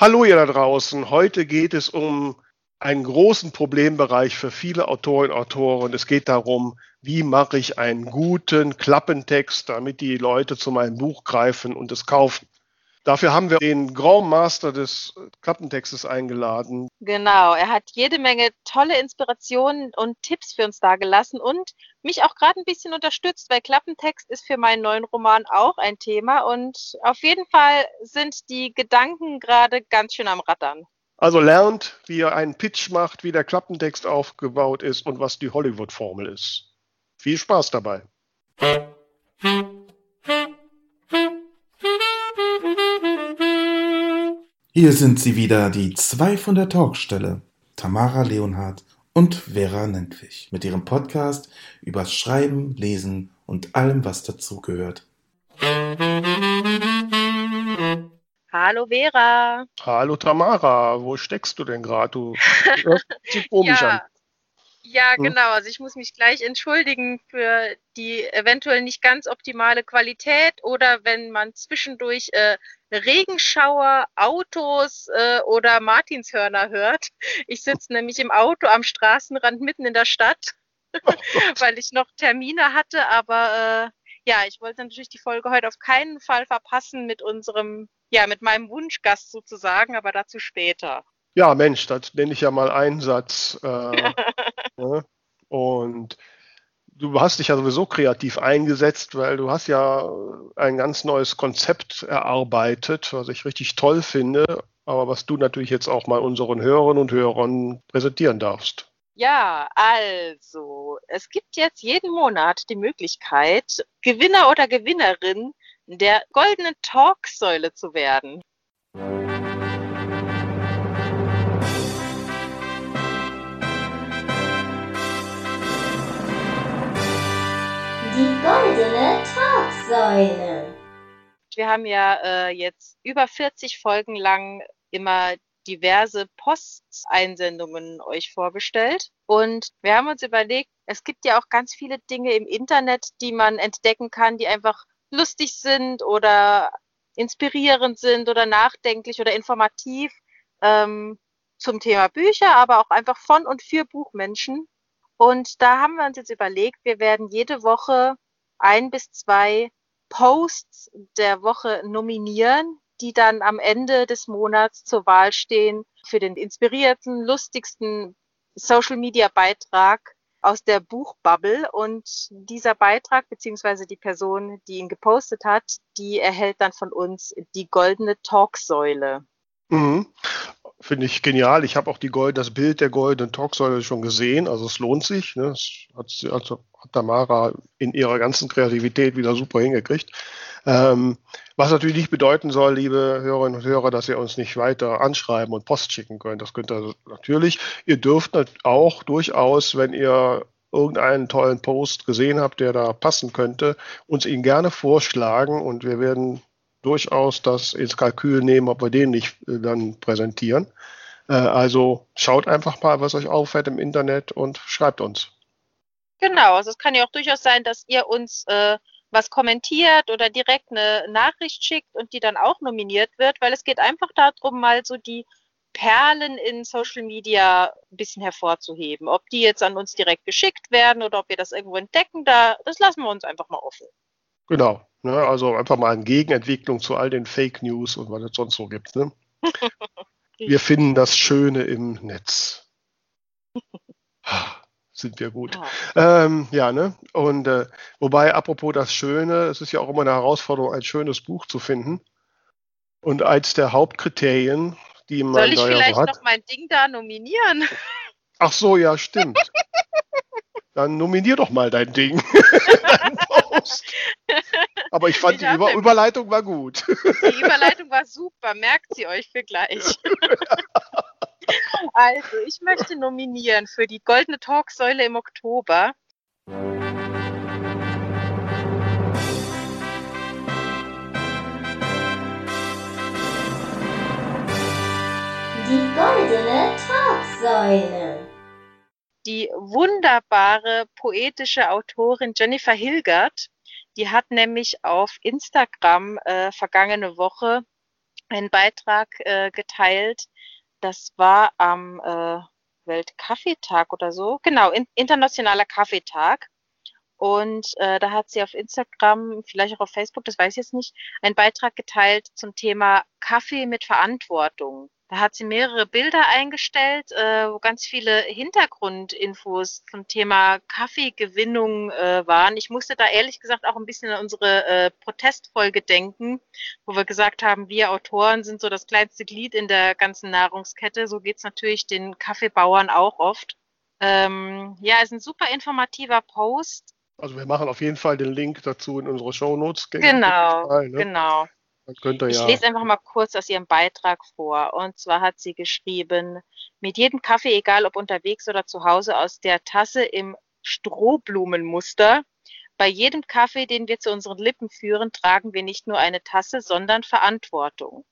Hallo ihr da draußen. Heute geht es um einen großen Problembereich für viele Autorinnen und Autoren. Es geht darum, wie mache ich einen guten Klappentext, damit die Leute zu meinem Buch greifen und es kaufen. Dafür haben wir den Grand Master des Klappentextes eingeladen. Genau, er hat jede Menge tolle Inspirationen und Tipps für uns dargelassen und mich auch gerade ein bisschen unterstützt, weil Klappentext ist für meinen neuen Roman auch ein Thema und auf jeden Fall sind die Gedanken gerade ganz schön am Rattern. Also lernt, wie ihr einen Pitch macht, wie der Klappentext aufgebaut ist und was die Hollywood-Formel ist. Viel Spaß dabei. Hier sind sie wieder, die zwei von der Talkstelle, Tamara Leonhardt und Vera Nentwich, mit ihrem Podcast übers Schreiben, Lesen und allem, was dazugehört. Hallo Vera. Hallo Tamara, wo steckst du denn gerade? Du hörst dich komisch ja. an. Ja, Hm? genau. Also ich muss mich gleich entschuldigen für die eventuell nicht ganz optimale Qualität oder wenn man zwischendurch äh, Regenschauer, Autos äh, oder Martinshörner hört. Ich sitze nämlich im Auto am Straßenrand mitten in der Stadt, weil ich noch Termine hatte. Aber äh, ja, ich wollte natürlich die Folge heute auf keinen Fall verpassen mit unserem, ja, mit meinem Wunschgast sozusagen, aber dazu später. Ja, Mensch, das nenne ich ja mal Einsatz. Äh, ne? Und du hast dich ja sowieso kreativ eingesetzt, weil du hast ja ein ganz neues Konzept erarbeitet, was ich richtig toll finde, aber was du natürlich jetzt auch mal unseren Hörerinnen und Hörern präsentieren darfst. Ja, also, es gibt jetzt jeden Monat die Möglichkeit, Gewinner oder Gewinnerin der goldenen Talksäule zu werden. Goldene Talksäule. Wir haben ja äh, jetzt über 40 Folgen lang immer diverse Posteinsendungen euch vorgestellt. Und wir haben uns überlegt, es gibt ja auch ganz viele Dinge im Internet, die man entdecken kann, die einfach lustig sind oder inspirierend sind oder nachdenklich oder informativ ähm, zum Thema Bücher, aber auch einfach von und für Buchmenschen. Und da haben wir uns jetzt überlegt, wir werden jede Woche ein bis zwei Posts der Woche nominieren, die dann am Ende des Monats zur Wahl stehen für den inspirierten, lustigsten Social-Media-Beitrag aus der Buchbubble. Und dieser Beitrag beziehungsweise die Person, die ihn gepostet hat, die erhält dann von uns die goldene Talksäule. Mhm. Finde ich genial. Ich habe auch die Gold, das Bild der goldenen Talksäule schon gesehen. Also es lohnt sich. Ne? Das hat, sie- also hat Tamara in ihrer ganzen Kreativität wieder super hingekriegt. Ähm, was natürlich nicht bedeuten soll, liebe Hörerinnen und Hörer, dass ihr uns nicht weiter anschreiben und Post schicken könnt. Das könnt ihr natürlich. Ihr dürft auch durchaus, wenn ihr irgendeinen tollen Post gesehen habt, der da passen könnte, uns ihn gerne vorschlagen und wir werden durchaus das ins Kalkül nehmen, ob wir den nicht äh, dann präsentieren. Äh, also schaut einfach mal, was euch auffällt im Internet und schreibt uns. Genau, also es kann ja auch durchaus sein, dass ihr uns äh, was kommentiert oder direkt eine Nachricht schickt und die dann auch nominiert wird, weil es geht einfach darum, mal so die Perlen in Social Media ein bisschen hervorzuheben. Ob die jetzt an uns direkt geschickt werden oder ob wir das irgendwo entdecken, da, das lassen wir uns einfach mal offen. Genau. Ne? Also einfach mal eine Gegenentwicklung zu all den Fake News und was es sonst so gibt. Ne? Wir finden das Schöne im Netz. Sind wir gut. Ja. Ähm, ja, ne? Und äh, wobei, apropos das Schöne, es ist ja auch immer eine Herausforderung, ein schönes Buch zu finden. Und eins der Hauptkriterien, die man Soll ich vielleicht so hat. noch mein Ding da nominieren? Ach so, ja, stimmt. Dann nominier doch mal dein Ding. Dein Post. Aber ich fand Ich die Über Überleitung war gut. Die Überleitung war super, merkt sie euch für gleich. Also, ich möchte nominieren für die Goldene Talksäule im Oktober Die goldene Talksäule. die wunderbare poetische Autorin Jennifer Hilgert. Die hat nämlich auf Instagram äh, vergangene Woche einen Beitrag äh, geteilt. Das war am äh, Weltkaffeetag oder so. Genau, in, internationaler Kaffeetag. Und äh, da hat sie auf Instagram, vielleicht auch auf Facebook, das weiß ich jetzt nicht, einen Beitrag geteilt zum Thema Kaffee mit Verantwortung. Da hat sie mehrere Bilder eingestellt, äh, wo ganz viele Hintergrundinfos zum Thema Kaffeegewinnung äh, waren. Ich musste da ehrlich gesagt auch ein bisschen an unsere äh, Protestfolge denken, wo wir gesagt haben, wir Autoren sind so das kleinste Glied in der ganzen Nahrungskette. So geht's natürlich den Kaffeebauern auch oft. Ähm, ja, ist ein super informativer Post. Also wir machen auf jeden Fall den Link dazu in unsere Show Notes. Genau, Fall, ne? genau. Ich ja lese einfach mal kurz aus ihrem Beitrag vor. Und zwar hat sie geschrieben, mit jedem Kaffee, egal ob unterwegs oder zu Hause, aus der Tasse im Strohblumenmuster. Bei jedem Kaffee, den wir zu unseren Lippen führen, tragen wir nicht nur eine Tasse, sondern Verantwortung.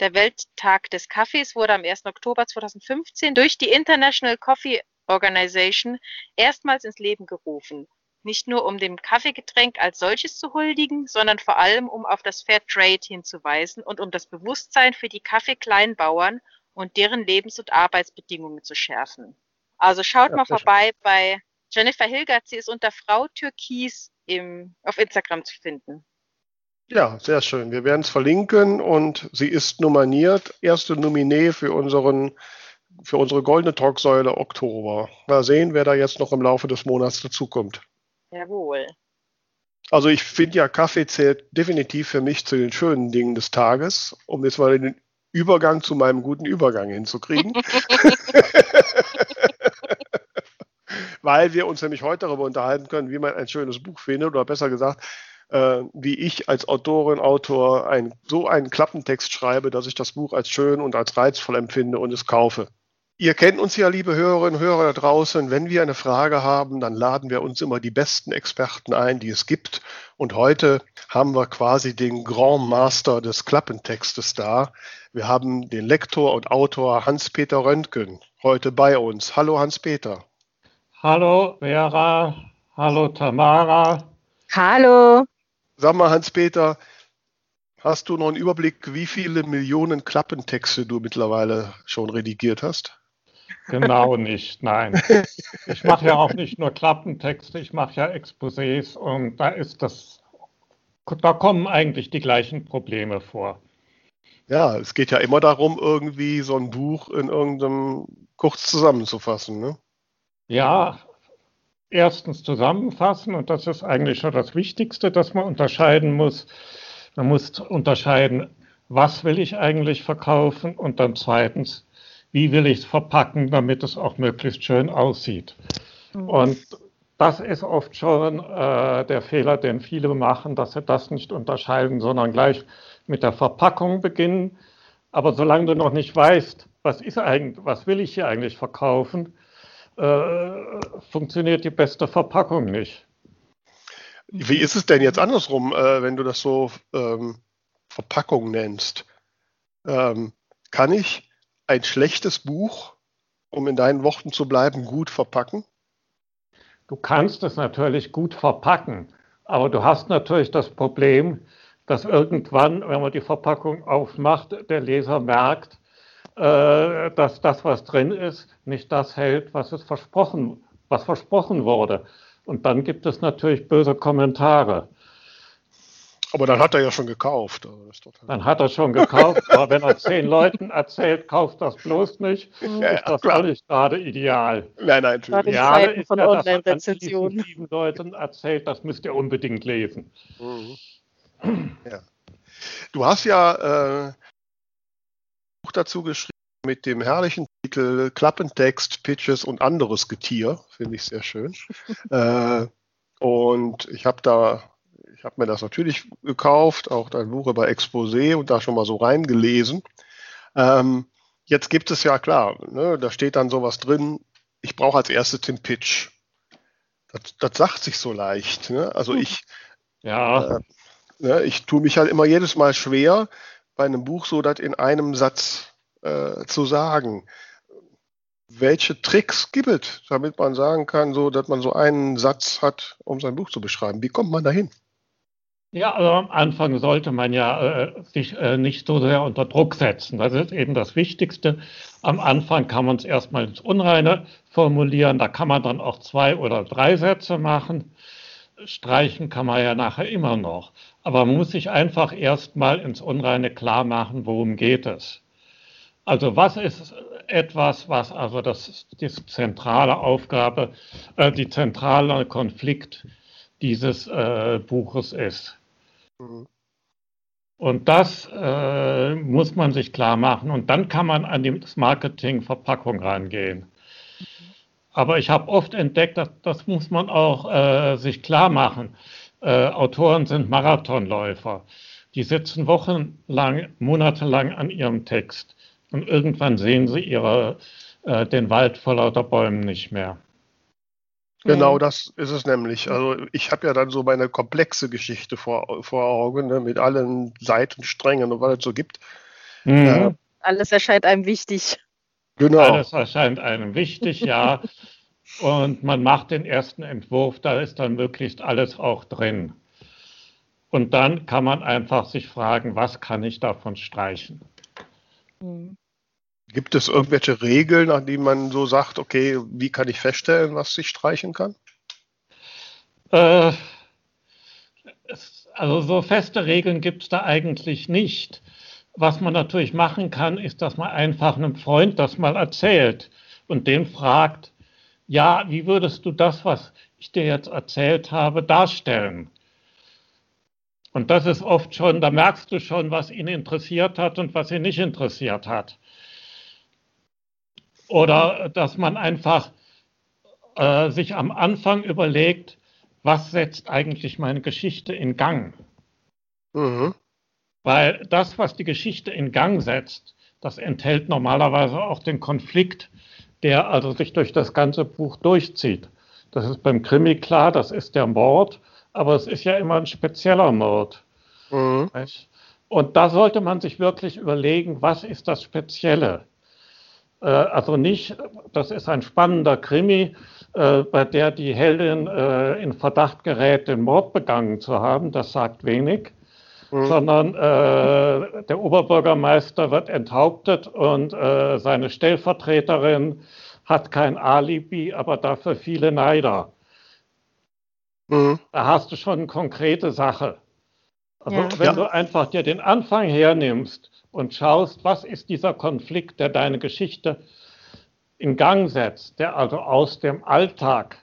Der Welttag des Kaffees wurde am 1. Oktober 2015 durch die International Coffee Organization erstmals ins Leben gerufen nicht nur um dem Kaffeegetränk als solches zu huldigen, sondern vor allem um auf das Fair Trade hinzuweisen und um das Bewusstsein für die Kaffeekleinbauern und deren Lebens- und Arbeitsbedingungen zu schärfen. Also schaut ja, mal vorbei bei Jennifer Hilgert, sie ist unter Frau Türkis im, auf Instagram zu finden. Ja, sehr schön. Wir werden es verlinken und sie ist nominiert, erste Nominee für unseren für unsere goldene Talksäule Oktober. Mal sehen, wer da jetzt noch im Laufe des Monats dazukommt. Jawohl. Also ich finde ja, Kaffee zählt definitiv für mich zu den schönen Dingen des Tages, um jetzt mal den Übergang zu meinem guten Übergang hinzukriegen. Weil wir uns nämlich heute darüber unterhalten können, wie man ein schönes Buch findet, oder besser gesagt, äh, wie ich als Autorin, Autor ein, so einen Klappentext schreibe, dass ich das Buch als schön und als reizvoll empfinde und es kaufe. Ihr kennt uns ja, liebe Hörerinnen und Hörer da draußen. Wenn wir eine Frage haben, dann laden wir uns immer die besten Experten ein, die es gibt. Und heute haben wir quasi den Grand Master des Klappentextes da. Wir haben den Lektor und Autor Hans-Peter Röntgen heute bei uns. Hallo Hans-Peter. Hallo Vera. Hallo Tamara. Hallo. Sag mal, Hans-Peter, hast du noch einen Überblick, wie viele Millionen Klappentexte du mittlerweile schon redigiert hast? Genau nicht, nein. Ich mache ja auch nicht nur Klappentexte, ich mache ja Exposés und da ist das, da kommen eigentlich die gleichen Probleme vor. Ja, es geht ja immer darum, irgendwie so ein Buch in irgendeinem kurz zusammenzufassen, ne? Ja, erstens zusammenfassen und das ist eigentlich schon das Wichtigste, dass man unterscheiden muss. Man muss unterscheiden, was will ich eigentlich verkaufen und dann zweitens, wie will ich es verpacken, damit es auch möglichst schön aussieht. Mhm. Und das ist oft schon äh, der Fehler, den viele machen, dass sie das nicht unterscheiden, sondern gleich mit der Verpackung beginnen. Aber solange du noch nicht weißt, was ist eigentlich, was will ich hier eigentlich verkaufen, äh, funktioniert die beste Verpackung nicht. Wie ist es denn jetzt andersrum, äh, wenn du das so ähm, Verpackung nennst? Ähm, kann ich ein schlechtes Buch, um in deinen Worten zu bleiben, gut verpacken? Du kannst es natürlich gut verpacken, aber du hast natürlich das Problem, dass irgendwann, wenn man die Verpackung aufmacht, der Leser merkt, äh, dass das, was drin ist, nicht das hält, was es versprochen, was versprochen wurde. Und dann gibt es natürlich böse Kommentare. Aber dann hat er ja schon gekauft. Dann hat er schon gekauft, aber wenn er zehn Leuten erzählt, kauft das bloß nicht, ja, ist das auch nicht gerade ideal. Nein, nein, natürlich. Ideale ist von ja, Online-Rezensionen. sieben Leuten erzählt, das müsst ihr unbedingt lesen. Mhm. Ja. Du hast ja äh, Buch dazu geschrieben mit dem herrlichen Titel Klappentext, Pitches und anderes Getier. Finde ich sehr schön. äh, und ich habe da ich habe mir das natürlich gekauft, auch dein Buch über Exposé und da schon mal so reingelesen. Ähm, jetzt gibt es ja klar, ne, da steht dann sowas drin, ich brauche als erstes den Pitch. Das, das sagt sich so leicht. Ne? Also ich, ja. Äh, ne, ich tue mich halt immer jedes Mal schwer, bei einem Buch so das in einem Satz äh, zu sagen. Welche Tricks gibt es, damit man sagen kann, so, dass man so einen Satz hat, um sein Buch zu beschreiben? Wie kommt man dahin? Ja, also am Anfang sollte man ja äh, sich äh, nicht so sehr unter Druck setzen. Das ist eben das Wichtigste. Am Anfang kann man es erstmal ins Unreine formulieren. Da kann man dann auch zwei oder drei Sätze machen. Streichen kann man ja nachher immer noch. Aber man muss sich einfach erstmal ins Unreine klar machen, worum geht es. Also was ist etwas, was also das die zentrale Aufgabe, äh, die zentrale Konflikt dieses äh, Buches ist. Mhm. Und das äh, muss man sich klar machen. Und dann kann man an die Marketing-Verpackung rangehen. Aber ich habe oft entdeckt, dass, das muss man auch äh, sich klar machen. Äh, Autoren sind Marathonläufer. Die sitzen wochenlang, monatelang an ihrem Text. Und irgendwann sehen sie ihre, äh, den Wald vor lauter Bäumen nicht mehr. Genau, das ist es nämlich. Also ich habe ja dann so meine komplexe Geschichte vor, vor Augen, ne, mit allen Seitensträngen und was es so gibt. Mhm. Äh, Alles erscheint einem wichtig. Genau. Alles erscheint einem wichtig, ja. und man macht den ersten Entwurf, da ist dann möglichst alles auch drin. Und dann kann man einfach sich fragen, was kann ich davon streichen? Mhm. Gibt es irgendwelche Regeln, an denen man so sagt, okay, wie kann ich feststellen, was ich streichen kann? Äh, also so feste Regeln gibt es da eigentlich nicht. Was man natürlich machen kann, ist, dass man einfach einem Freund das mal erzählt und den fragt, ja, wie würdest du das, was ich dir jetzt erzählt habe, darstellen? Und das ist oft schon, da merkst du schon, was ihn interessiert hat und was ihn nicht interessiert hat. Oder dass man einfach äh, sich am Anfang überlegt, was setzt eigentlich meine Geschichte in Gang? Mhm. Weil das, was die Geschichte in Gang setzt, das enthält normalerweise auch den Konflikt, der also sich durch das ganze Buch durchzieht. Das ist beim Krimi klar, das ist der Mord, aber es ist ja immer ein spezieller Mord. Mhm. Und da sollte man sich wirklich überlegen, was ist das Spezielle? Äh, also nicht, das ist ein spannender Krimi, äh, bei der die Heldin äh, in Verdacht gerät, den Mord begangen zu haben. Das sagt wenig. Mhm. Sondern äh, der Oberbürgermeister wird enthauptet und äh, seine Stellvertreterin hat kein Alibi, aber dafür viele Neider. Mhm. Da hast du schon eine konkrete Sache. Also ja. wenn ja. du einfach dir den Anfang hernimmst und schaust, was ist dieser Konflikt, der deine Geschichte in Gang setzt, der also aus dem Alltag,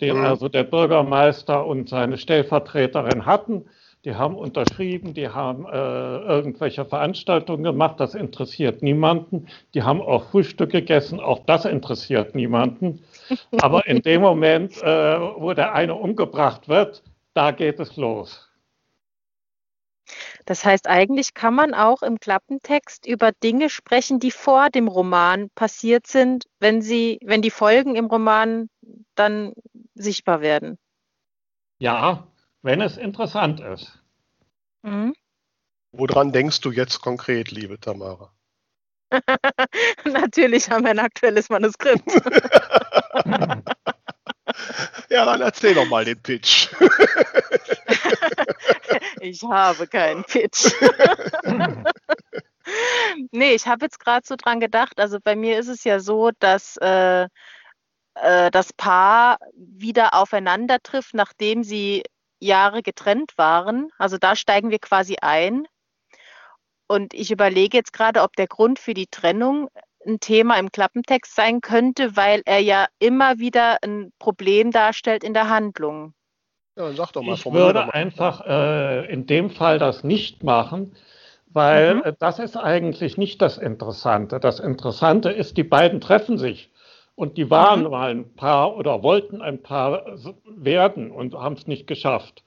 den mhm. also der Bürgermeister und seine Stellvertreterin hatten, die haben unterschrieben, die haben äh, irgendwelche Veranstaltungen gemacht, das interessiert niemanden. Die haben auch Frühstück gegessen, auch das interessiert niemanden. Aber in dem Moment, äh, wo der eine umgebracht wird, da geht es los. Das heißt, eigentlich kann man auch im Klappentext über Dinge sprechen, die vor dem Roman passiert sind, wenn sie, wenn die Folgen im Roman dann sichtbar werden. Ja, wenn es interessant ist. Mhm. Woran denkst du jetzt konkret, liebe Tamara? Natürlich haben wir ein aktuelles Manuskript. ja, dann erzähl doch mal den Pitch. ich habe keinen Pitch. nee, ich habe jetzt gerade so dran gedacht. Also bei mir ist es ja so, dass äh, äh, das Paar wieder aufeinander trifft, nachdem sie Jahre getrennt waren. Also da steigen wir quasi ein. Und ich überlege jetzt gerade, ob der Grund für die Trennung ein Thema im Klappentext sein könnte, weil er ja immer wieder ein Problem darstellt in der Handlung. Ja, sag doch mal. Ich würde mal. einfach äh, in dem Fall das nicht machen, weil mhm. Äh, das ist eigentlich nicht das Interessante. Das Interessante ist, die beiden treffen sich und die waren mhm. mal ein Paar oder wollten ein Paar werden und haben es nicht geschafft.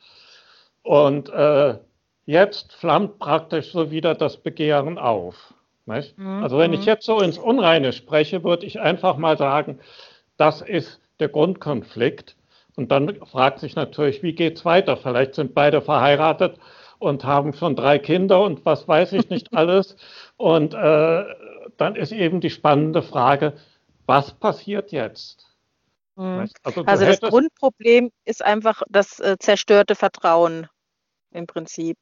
Und äh, jetzt flammt praktisch so wieder das Begehren auf. Mhm. Also wenn ich mhm. jetzt so ins Unreine spreche, würde ich einfach mal sagen, das ist der Grundkonflikt. Und dann fragt sich natürlich, wie geht es weiter? Vielleicht sind beide verheiratet und haben schon drei Kinder und was weiß ich nicht alles. Und äh, dann ist eben die spannende Frage, was passiert jetzt? Mhm. Also, also das Grundproblem ist einfach das äh, zerstörte Vertrauen. im Prinzip.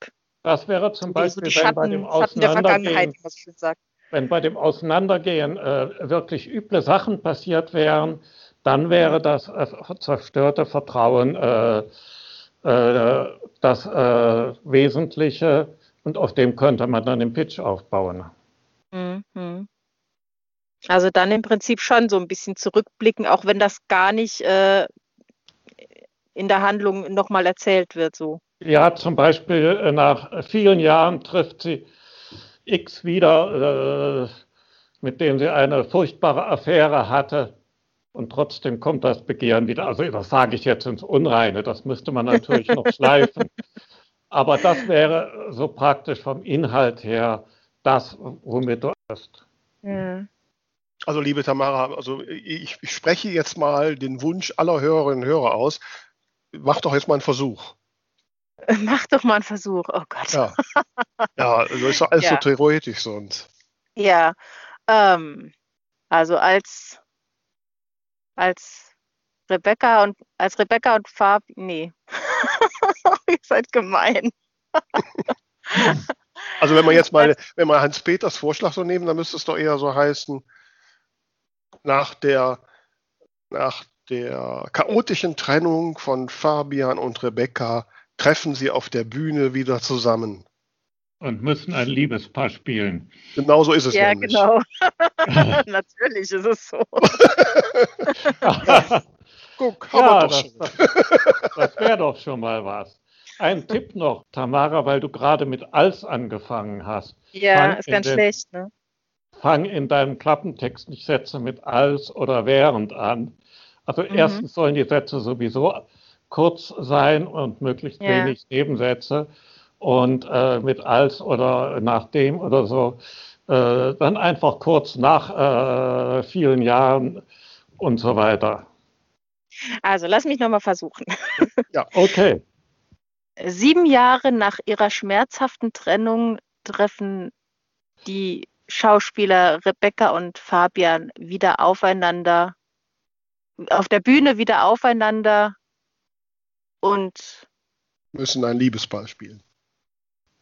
Das wäre zum die, Beispiel, so die wenn bei dem Auseinandergehen, wenn bei dem Auseinandergehen äh, wirklich üble Sachen passiert wären, dann wäre das äh, zerstörte Vertrauen äh, äh, das äh, Wesentliche und auf dem könnte man dann den Pitch aufbauen. Mhm. Also dann im Prinzip schon so ein bisschen zurückblicken, auch wenn das gar nicht äh, in der Handlung nochmal erzählt wird. So. Ja, zum Beispiel äh, nach vielen Jahren trifft sie X wieder, äh, mit dem sie eine furchtbare Affäre hatte. Und trotzdem kommt das Begehren wieder. Also das sage ich jetzt ins Unreine, das müsste man natürlich noch schleifen. Aber das wäre so praktisch vom Inhalt her das, womit du hast. Ja. Also liebe Tamara, also ich, ich spreche jetzt mal den Wunsch aller Hörerinnen und Hörer aus. Mach doch jetzt mal einen Versuch. Mach doch mal einen Versuch. Oh Gott. Ja, ja also ist doch alles Ja. so theoretisch sonst. Ja, ähm, also als, als Rebecca und als Rebecca und Fab, nee. Ihr seid gemein. Also wenn wir jetzt mal, wenn wir Hans Peters Vorschlag so nehmen, dann müsste es doch eher so heißen, nach der, nach der chaotischen Trennung von Fabian und Rebecca treffen sie auf der Bühne wieder zusammen. Und müssen ein Liebespaar spielen. Genau so ist es Ja, nämlich. genau. Natürlich ist es so. Guck, haben Ja, wir doch das, schon. das, das wäre doch schon mal was. Ein Tipp noch, Tamara, weil du gerade mit als angefangen hast. Ja, Fang ist in ganz den- schlecht, ne? Fang in deinem Klappentext nicht Sätze mit als oder während an. Also Mhm. erstens sollen die Sätze sowieso kurz sein und möglichst Ja. wenig Nebensätze. Und äh, mit als oder nachdem oder so, äh, dann einfach kurz nach äh, vielen Jahren und so weiter. Also, lass mich nochmal versuchen. Okay. Sieben Jahre nach ihrer schmerzhaften Trennung treffen die Schauspieler Rebecca und Fabian wieder aufeinander, auf der Bühne wieder aufeinander und Müssen ein Liebespaar spielen.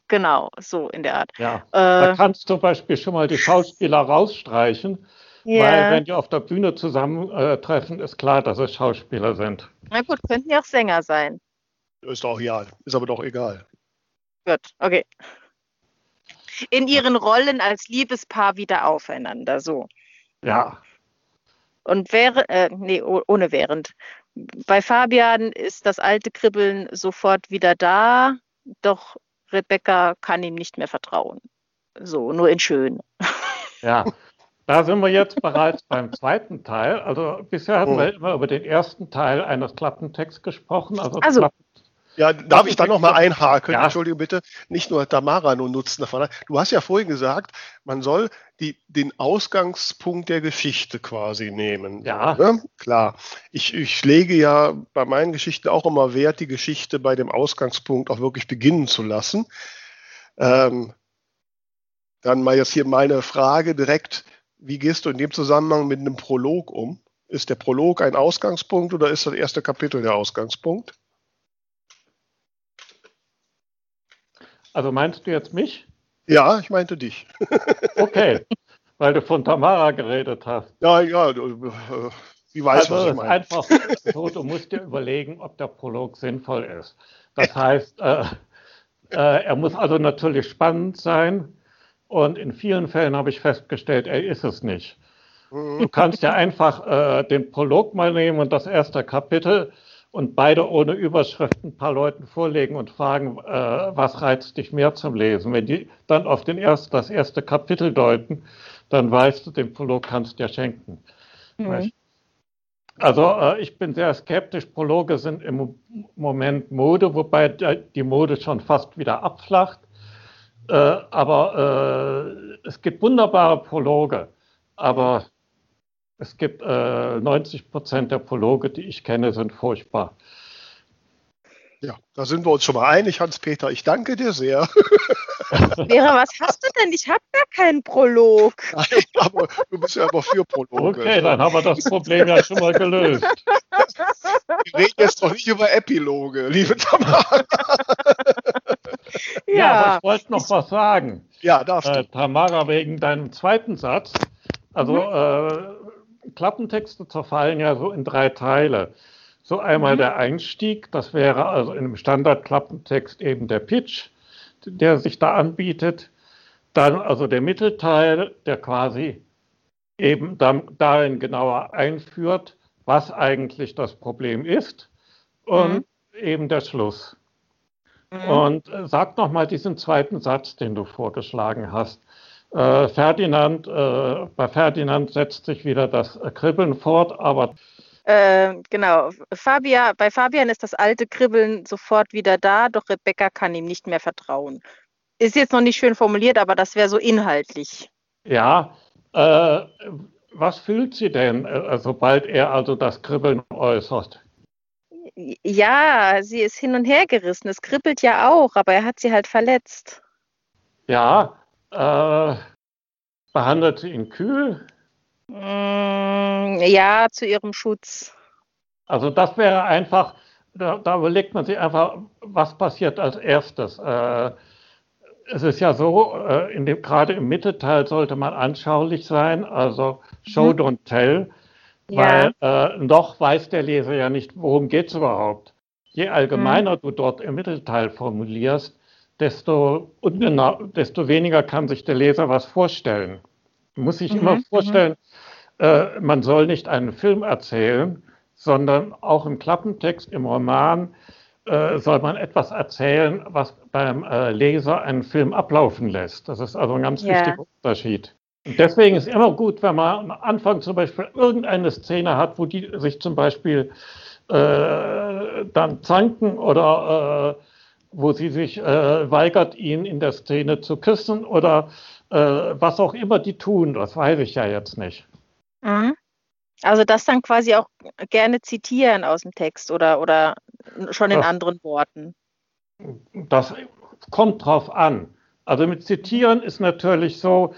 genau, so in der Art. Ja. Da Äh, kannst du zum Beispiel schon mal die Schauspieler rausstreichen, weil ja, wenn die auf der Bühne zusammentreffen, ist klar, dass es Schauspieler sind. na gut, könnten ja auch Sänger sein. Ist doch egal. Ist aber doch egal. Gut, okay. In ihren Rollen als Liebespaar wieder aufeinander, so. Ja, Und wäre, äh, nee, oh- ohne während. Bei Fabian ist das alte Kribbeln sofort wieder da, doch Rebecca kann ihm nicht mehr vertrauen. So, nur in schön. ja. Da sind wir jetzt bereits beim zweiten Teil. Also bisher hatten Oh. wir immer über den ersten Teil eines Klappentexts gesprochen. Also, Also. Ja, darf ich da noch mal einhaken? Ja. Entschuldige bitte, nicht nur Tamara nur nutzen davon. Du hast ja vorhin gesagt, man soll die, den Ausgangspunkt der Geschichte quasi nehmen. Ja. Ne? Klar. Ich, ich lege ja bei meinen Geschichten auch immer Wert, die Geschichte bei dem Ausgangspunkt auch wirklich beginnen zu lassen. Ähm, dann mal jetzt hier meine Frage direkt. Wie gehst du in dem Zusammenhang mit einem Prolog um? Ist der Prolog ein Ausgangspunkt oder ist das erste Kapitel der Ausgangspunkt? Also meinst du jetzt mich? Ja, ich meinte dich. Okay, weil du von Tamara geredet hast. Ja, ja, du, äh, wie weiß, also was ich meine. einfach so, du musst dir überlegen, ob der Prolog sinnvoll ist. Das heißt, äh, äh, er muss also natürlich spannend sein und in vielen Fällen habe ich festgestellt, er ist es nicht. Du Mhm. kannst ja einfach äh, den Prolog mal nehmen und das erste Kapitel und beide ohne Überschrift ein paar Leuten vorlegen und fragen, äh, was reizt dich mehr zum Lesen. Wenn die dann auf den erst, das erste Kapitel deuten, dann weißt du, den Prolog kannst du dir schenken. Mhm. Also äh, ich bin sehr skeptisch. Prologe sind im Mo- Moment Mode, wobei die Mode schon fast wieder abflacht. Äh, aber äh, es gibt wunderbare Prologe. Aber es gibt äh, 90 Prozent der Prologe, die ich kenne, sind furchtbar. Ja, da sind wir uns schon mal einig, Hans-Peter. Ich danke dir sehr. Vera, was hast du denn? Ich habe gar keinen Prolog. aber du bist ja aber für Prologe. Okay, dann haben wir das Problem ja schon mal gelöst. wir reden jetzt doch nicht über Epiloge, liebe Tamara. ja, ja aber ich wollte noch was sagen. Ja, darfst äh, Tamara, wegen deinem zweiten Satz. Also mhm. äh, Klappentexte zerfallen ja so in drei Teile. So einmal mhm. der Einstieg, das wäre also in einem Standardklappentext eben der Pitch, der sich da anbietet. Dann also der Mittelteil, der quasi eben dann, darin genauer einführt, was eigentlich das Problem ist. Und mhm. eben der Schluss. Mhm. Und äh, sag nochmal diesen zweiten Satz, den du vorgeschlagen hast. Äh, Ferdinand, äh, bei Ferdinand setzt sich wieder das Kribbeln fort, aber äh, genau. Fabia, bei Fabian ist das alte Kribbeln sofort wieder da, doch Rebecca kann ihm nicht mehr vertrauen. Ist jetzt noch nicht schön formuliert, aber das wäre so inhaltlich. Ja, äh, was fühlt sie denn, äh, sobald er also das Kribbeln äußert? Ja, sie ist hin und her gerissen. Es kribbelt ja auch, aber er hat sie halt verletzt. Ja, äh, behandelt sie ihn kühl? Mm, ja, zu ihrem Schutz. Also das wäre einfach, da, da überlegt man sich einfach, was passiert als erstes. Äh, es ist ja so, äh, in dem, gerade im Mittelteil sollte man anschaulich sein, also Show, mhm. don't tell, ja. weil äh, noch weiß der Leser ja nicht, worum geht es überhaupt. Je allgemeiner mhm. du dort im Mittelteil formulierst, desto, ungenau, desto weniger kann sich der Leser was vorstellen. Muss sich mhm. immer vorstellen, äh, man soll nicht einen Film erzählen, sondern auch im Klappentext, im Roman, äh, soll man etwas erzählen, was beim äh, Leser einen Film ablaufen lässt. Das ist also ein ganz ja. wichtiger Unterschied. Und deswegen ist immer gut, wenn man am Anfang zum Beispiel irgendeine Szene hat, wo die sich zum Beispiel äh, dann zanken oder äh, wo sie sich äh, weigert, ihn in der Szene zu küssen oder äh, was auch immer die tun. Das weiß ich ja jetzt nicht. Mhm. Also das dann quasi auch gerne zitieren aus dem Text oder, oder schon in das, anderen Worten. Das kommt drauf an. Also mit Zitieren ist natürlich so,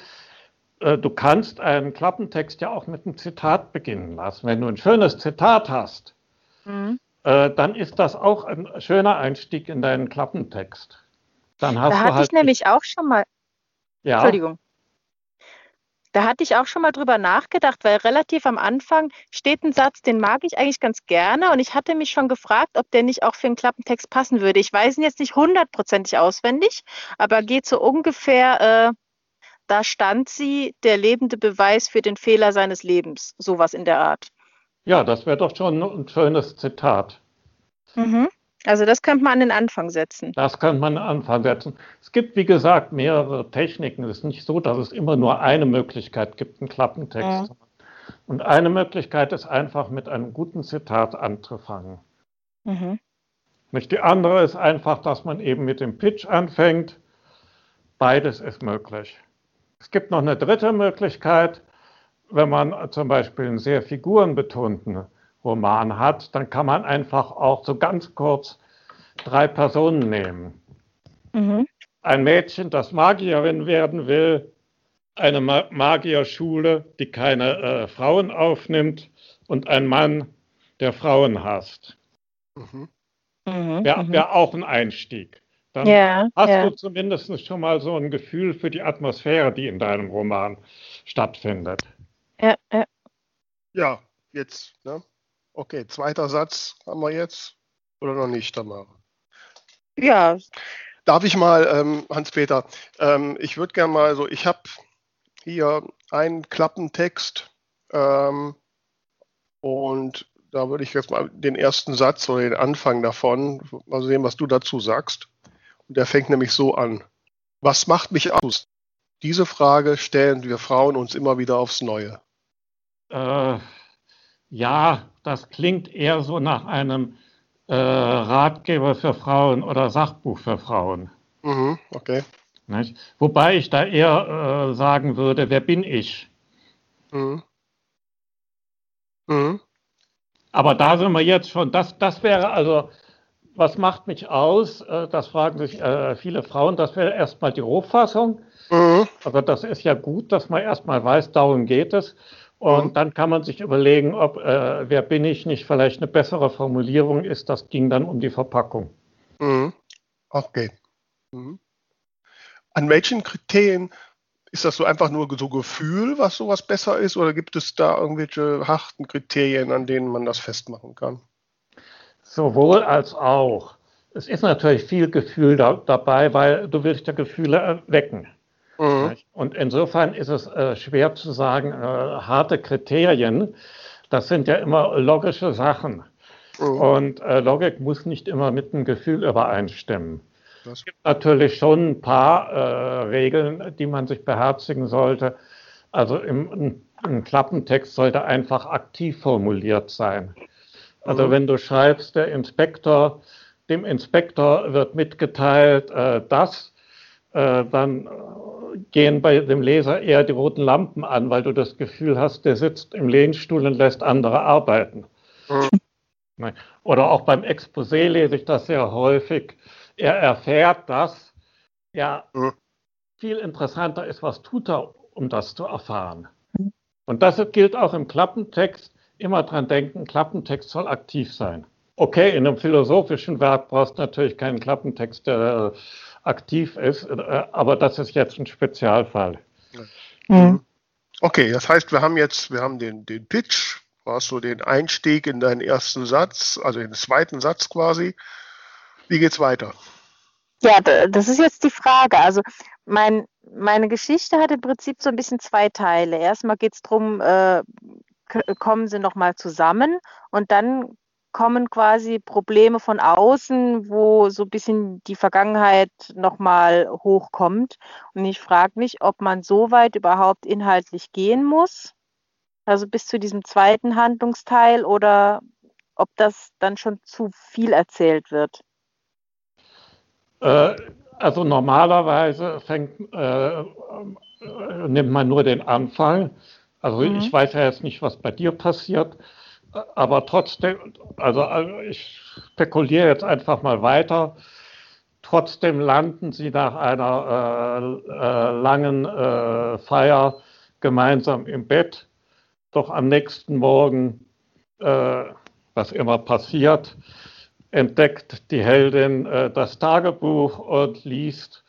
äh, du kannst einen Klappentext ja auch mit einem Zitat beginnen lassen. Wenn du ein schönes Zitat hast, mhm. Äh, dann ist das auch ein schöner Einstieg in deinen Klappentext. Dann hast da hatte halt ich nämlich auch schon mal. Ja. Entschuldigung. Da hatte ich auch schon mal drüber nachgedacht, weil relativ am Anfang steht ein Satz, den mag ich eigentlich ganz gerne und ich hatte mich schon gefragt, ob der nicht auch für einen Klappentext passen würde. Ich weiß ihn jetzt nicht hundertprozentig auswendig, aber geht so ungefähr, äh, da stand sie, der lebende Beweis für den Fehler seines Lebens, sowas in der Art. Ja, das wäre doch schon ein schönes Zitat. Mhm. Also das könnte man an den Anfang setzen. Das könnte man an den Anfang setzen. Es gibt, wie gesagt, mehrere Techniken. Es ist nicht so, dass es immer nur eine Möglichkeit gibt, einen Klappentext. Mhm. Und eine Möglichkeit ist einfach mit einem guten Zitat anzufangen. Mhm. Nicht die andere ist einfach, dass man eben mit dem Pitch anfängt. Beides ist möglich. Es gibt noch eine dritte Möglichkeit, wenn man zum Beispiel einen sehr figurenbetonten Roman hat, dann kann man einfach auch so ganz kurz drei Personen nehmen. Mhm. Ein Mädchen, das Magierin werden will, eine Ma Magierschule, die keine äh, Frauen aufnimmt und ein Mann, der Frauen hasst. Mhm. Mhm, Wäre mhm. wär auch ein Einstieg. Dann ja, hast ja. du zumindest schon mal so ein Gefühl für die Atmosphäre, die in deinem Roman stattfindet. Ja, ja. ja jetzt. Ne? Okay, zweiter Satz haben wir jetzt. Oder noch nicht, Tamara? Ja. Darf ich mal, ähm, Hans-Peter, ähm, ich würde gerne mal so, ich habe hier einen Klappentext ähm, und da würde ich jetzt mal den ersten Satz oder den Anfang davon, mal sehen, was du dazu sagst. Und der fängt nämlich so an. Was macht mich aus? Diese Frage stellen wir Frauen uns immer wieder aufs Neue. Äh, ja, das klingt eher so nach einem äh, Ratgeber für Frauen oder Sachbuch für Frauen. Mhm, okay. Nicht? Wobei ich da eher äh, sagen würde, wer bin ich? Mhm. Mhm. Aber da sind wir jetzt schon, das, das wäre also, was macht mich aus? Äh, das fragen sich äh, viele Frauen, das wäre erstmal die Rohfassung. Mhm. Also das ist ja gut, dass man erstmal weiß, darum geht es. Und Mhm. dann kann man sich überlegen, ob äh, wer bin ich nicht vielleicht eine bessere Formulierung ist. Das ging dann um die Verpackung. Mhm. Okay. Mhm. An welchen Kriterien ist das so einfach nur so Gefühl, was sowas besser ist, oder gibt es da irgendwelche harten Kriterien, an denen man das festmachen kann? Sowohl als auch. Es ist natürlich viel Gefühl da, dabei, weil du willst ja Gefühle erwecken. Mhm. Und insofern ist es äh, schwer zu sagen, äh, harte Kriterien, das sind ja immer logische Sachen. Mhm. Und äh, Logik muss nicht immer mit dem Gefühl übereinstimmen. Das- Es gibt natürlich schon ein paar äh, Regeln, die man sich beherzigen sollte. Also im, ein, ein Klappentext sollte einfach aktiv formuliert sein. Also Mhm. wenn du schreibst, der Inspektor, dem Inspektor wird mitgeteilt, äh, dass, äh, dann gehen bei dem Leser eher die roten Lampen an, weil du das Gefühl hast, der sitzt im Lehnstuhl und lässt andere arbeiten. Mhm. Nein. Oder auch beim Exposé lese ich das sehr häufig. Er erfährt das. Ja, Mhm. viel interessanter ist, was tut er, um das zu erfahren. Und das gilt auch im Klappentext. Immer dran denken, Klappentext soll aktiv sein. Okay, in einem philosophischen Werk brauchst du natürlich keinen Klappentext, der aktiv ist, äh, aber das ist jetzt ein Spezialfall. Mhm. Okay, das heißt, wir haben jetzt, wir haben den, den Pitch, du hast so den Einstieg in deinen ersten Satz, also den zweiten Satz quasi. Wie geht's weiter? Ja, das ist jetzt die Frage. Also mein, meine Geschichte hat im Prinzip so ein bisschen zwei Teile. Erstmal geht es darum, äh, kommen sie nochmal zusammen und dann kommen quasi Probleme von außen, wo so ein bisschen die Vergangenheit nochmal hochkommt. Und ich frage mich, ob man so weit überhaupt inhaltlich gehen muss, also bis zu diesem zweiten Handlungsteil, oder ob das dann schon zu viel erzählt wird. Äh, also normalerweise fängt, äh, nimmt man nur den Anfang. Also Mhm. ich weiß ja jetzt nicht, was bei dir passiert, aber trotzdem, also äh, ich spekuliere jetzt einfach mal weiter. Trotzdem landen sie nach einer äh, äh, langen äh, Feier gemeinsam im Bett. Doch am nächsten Morgen, äh, was immer passiert, entdeckt die Heldin äh, das Tagebuch und liest,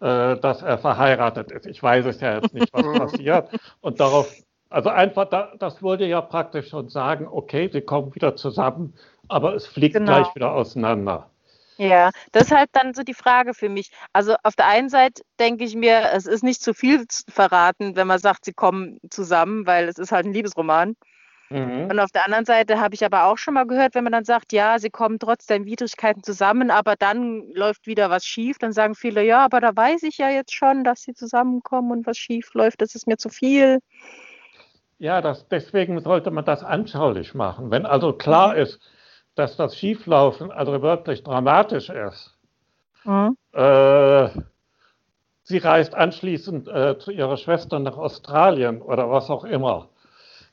äh, dass er verheiratet ist. Ich weiß es ja jetzt nicht, was passiert. Und darauf, also einfach, da, das würde ja praktisch schon sagen, okay, sie kommen wieder zusammen, aber es fliegt Genau. gleich wieder auseinander. Ja, das ist halt dann so die Frage für mich. Also auf der einen Seite denke ich mir, es ist nicht zu viel zu verraten, wenn man sagt, sie kommen zusammen, weil es ist halt ein Liebesroman. Mhm. Und auf der anderen Seite habe ich aber auch schon mal gehört, wenn man dann sagt, ja, sie kommen trotz der Widrigkeiten zusammen, aber dann läuft wieder was schief, dann sagen viele, ja, aber da weiß ich ja jetzt schon, dass sie zusammenkommen und was schief läuft, das ist mir zu viel. Ja, das, deswegen sollte man das anschaulich machen. Wenn also klar ist, dass das Schieflaufen also wirklich dramatisch ist, Mhm. Äh, sie reist anschließend äh, zu ihrer Schwester nach Australien oder was auch immer.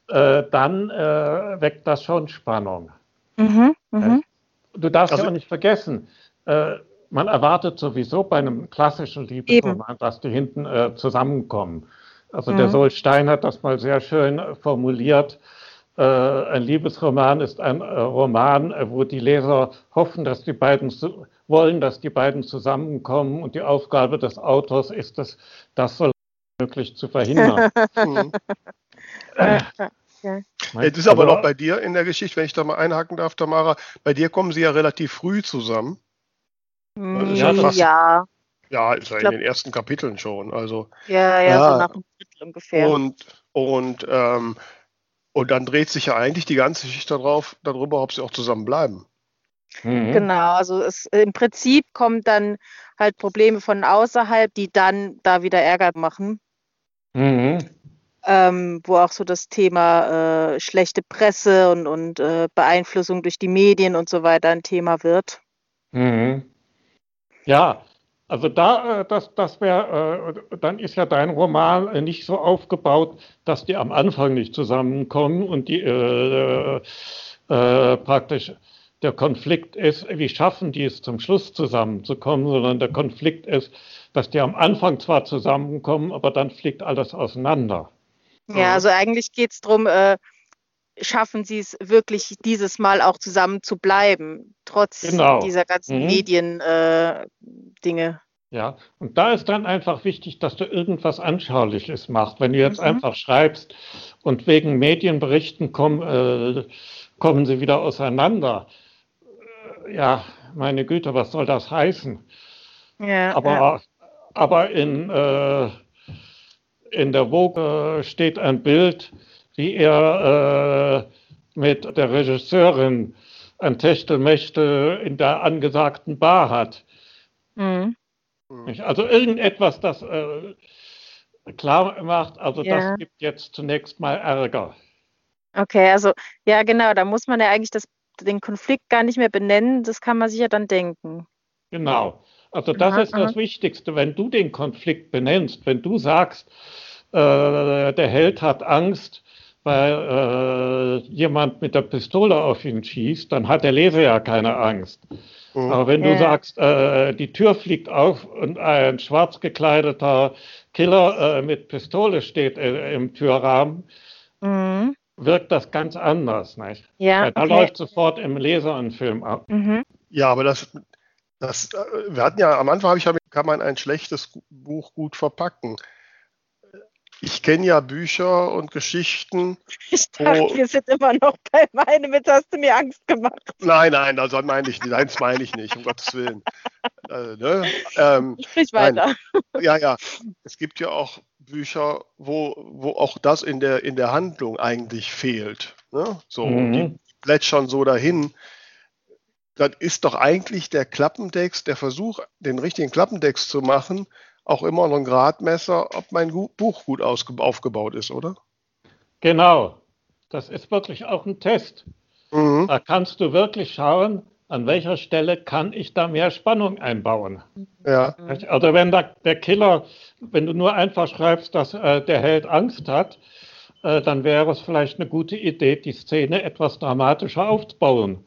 Äh, dann äh, weckt das schon Spannung. Mhm. Mhm. Du darfst Also- ja auch nicht vergessen, äh, man erwartet sowieso bei einem klassischen Liebesroman, dass die hinten äh, zusammenkommen. Also der Mhm. Sol Stein hat das mal sehr schön äh, formuliert. Äh, ein Liebesroman ist ein äh, Roman, äh, wo die Leser hoffen, dass die beiden zu, wollen, dass die beiden zusammenkommen und die Aufgabe des Autors ist es, das so möglich zu verhindern. Mhm. Ja. Jetzt ist aber noch bei dir in der Geschichte, wenn ich da mal einhaken darf, Tamara, bei dir kommen sie ja relativ früh zusammen. Mm, ist ja fast- ja, Ja, ist ja glaub- in den ersten Kapiteln schon. Also ja, ja, Ja. so nach einem Drittel ungefähr. und und ähm, und dann dreht sich ja eigentlich die ganze Geschichte darauf, darüber, ob sie auch zusammen bleiben. Mhm. Genau, also es, im Prinzip kommen dann halt Probleme von außerhalb, die dann da wieder Ärger machen, Mhm. ähm, wo auch so das Thema äh, schlechte Presse und, und äh, Beeinflussung durch die Medien und so weiter ein Thema wird. Mhm. Ja, also da, äh, das, das wäre, äh, dann ist ja dein Roman äh, nicht so aufgebaut, dass die am Anfang nicht zusammenkommen und die äh, äh, praktisch der Konflikt ist, wie schaffen die es zum Schluss zusammenzukommen, sondern der Konflikt ist, dass die am Anfang zwar zusammenkommen, aber dann fliegt alles auseinander. Ja, also eigentlich geht es darum, äh, schaffen sie es wirklich dieses Mal auch zusammen zu bleiben, trotz Genau. dieser ganzen Mhm. Medien-Dinge. Ja, und da ist dann einfach wichtig, dass du irgendwas Anschauliches machst. Wenn du jetzt Mhm. einfach schreibst und wegen Medienberichten kommen, äh, kommen sie wieder auseinander. Äh, Ja, meine Güte, was soll das heißen? ja, Aber, ja. aber in, äh, in der Vogue äh, steht ein Bild, wie er äh, mit der Regisseurin ein Techtelmechtel in der angesagten Bar hat. Mhm. Nicht? Also irgendetwas, das äh, klar macht, also Ja. das gibt jetzt zunächst mal Ärger. Okay, also ja, genau, da muss man ja eigentlich das, den Konflikt gar nicht mehr benennen, das kann man sich ja dann denken. Genau. Also das Aha, ist das Wichtigste, wenn du den Konflikt benennst, wenn du sagst, äh, der Held hat Angst, weil äh, jemand mit der Pistole auf ihn schießt, dann hat der Leser ja keine Angst. Mhm. Aber wenn du Ja. sagst, äh, die Tür fliegt auf und ein schwarz gekleideter Killer äh, mit Pistole steht äh, im Türrahmen, Mhm. wirkt das ganz anders. Nicht? Ja, Weil da okay. läuft sofort im Leser ein Film ab. Mhm. Ja, aber das, das, äh, wir hatten ja am Anfang habe ich ja, kann man ein schlechtes Buch gut verpacken. Ich kenne ja Bücher und Geschichten. Ich dachte, Oh. wir sind immer noch bei meinem, jetzt hast du mir Angst gemacht. Nein, nein, das meine ich nicht. Eins meine ich nicht, um Gottes Willen. Äh, ne? ähm, Sprich Nein. weiter. ja, ja. Es gibt ja auch Bücher, wo, wo auch das in der, in der Handlung eigentlich fehlt. Ne? So, Mhm. die plätschern so dahin. Das ist doch eigentlich der Klappentext, der Versuch, den richtigen Klappentext zu machen, auch immer noch ein Gradmesser, ob mein Buch gut aufgebaut ist, oder? Genau. Das ist wirklich auch ein Test. Mhm. Da kannst du wirklich schauen, an welcher Stelle kann ich da mehr Spannung einbauen. Ja. Also wenn da, der Killer, wenn du nur einfach schreibst, dass äh, der Held Angst hat, äh, dann wäre es vielleicht eine gute Idee, die Szene etwas dramatischer aufzubauen.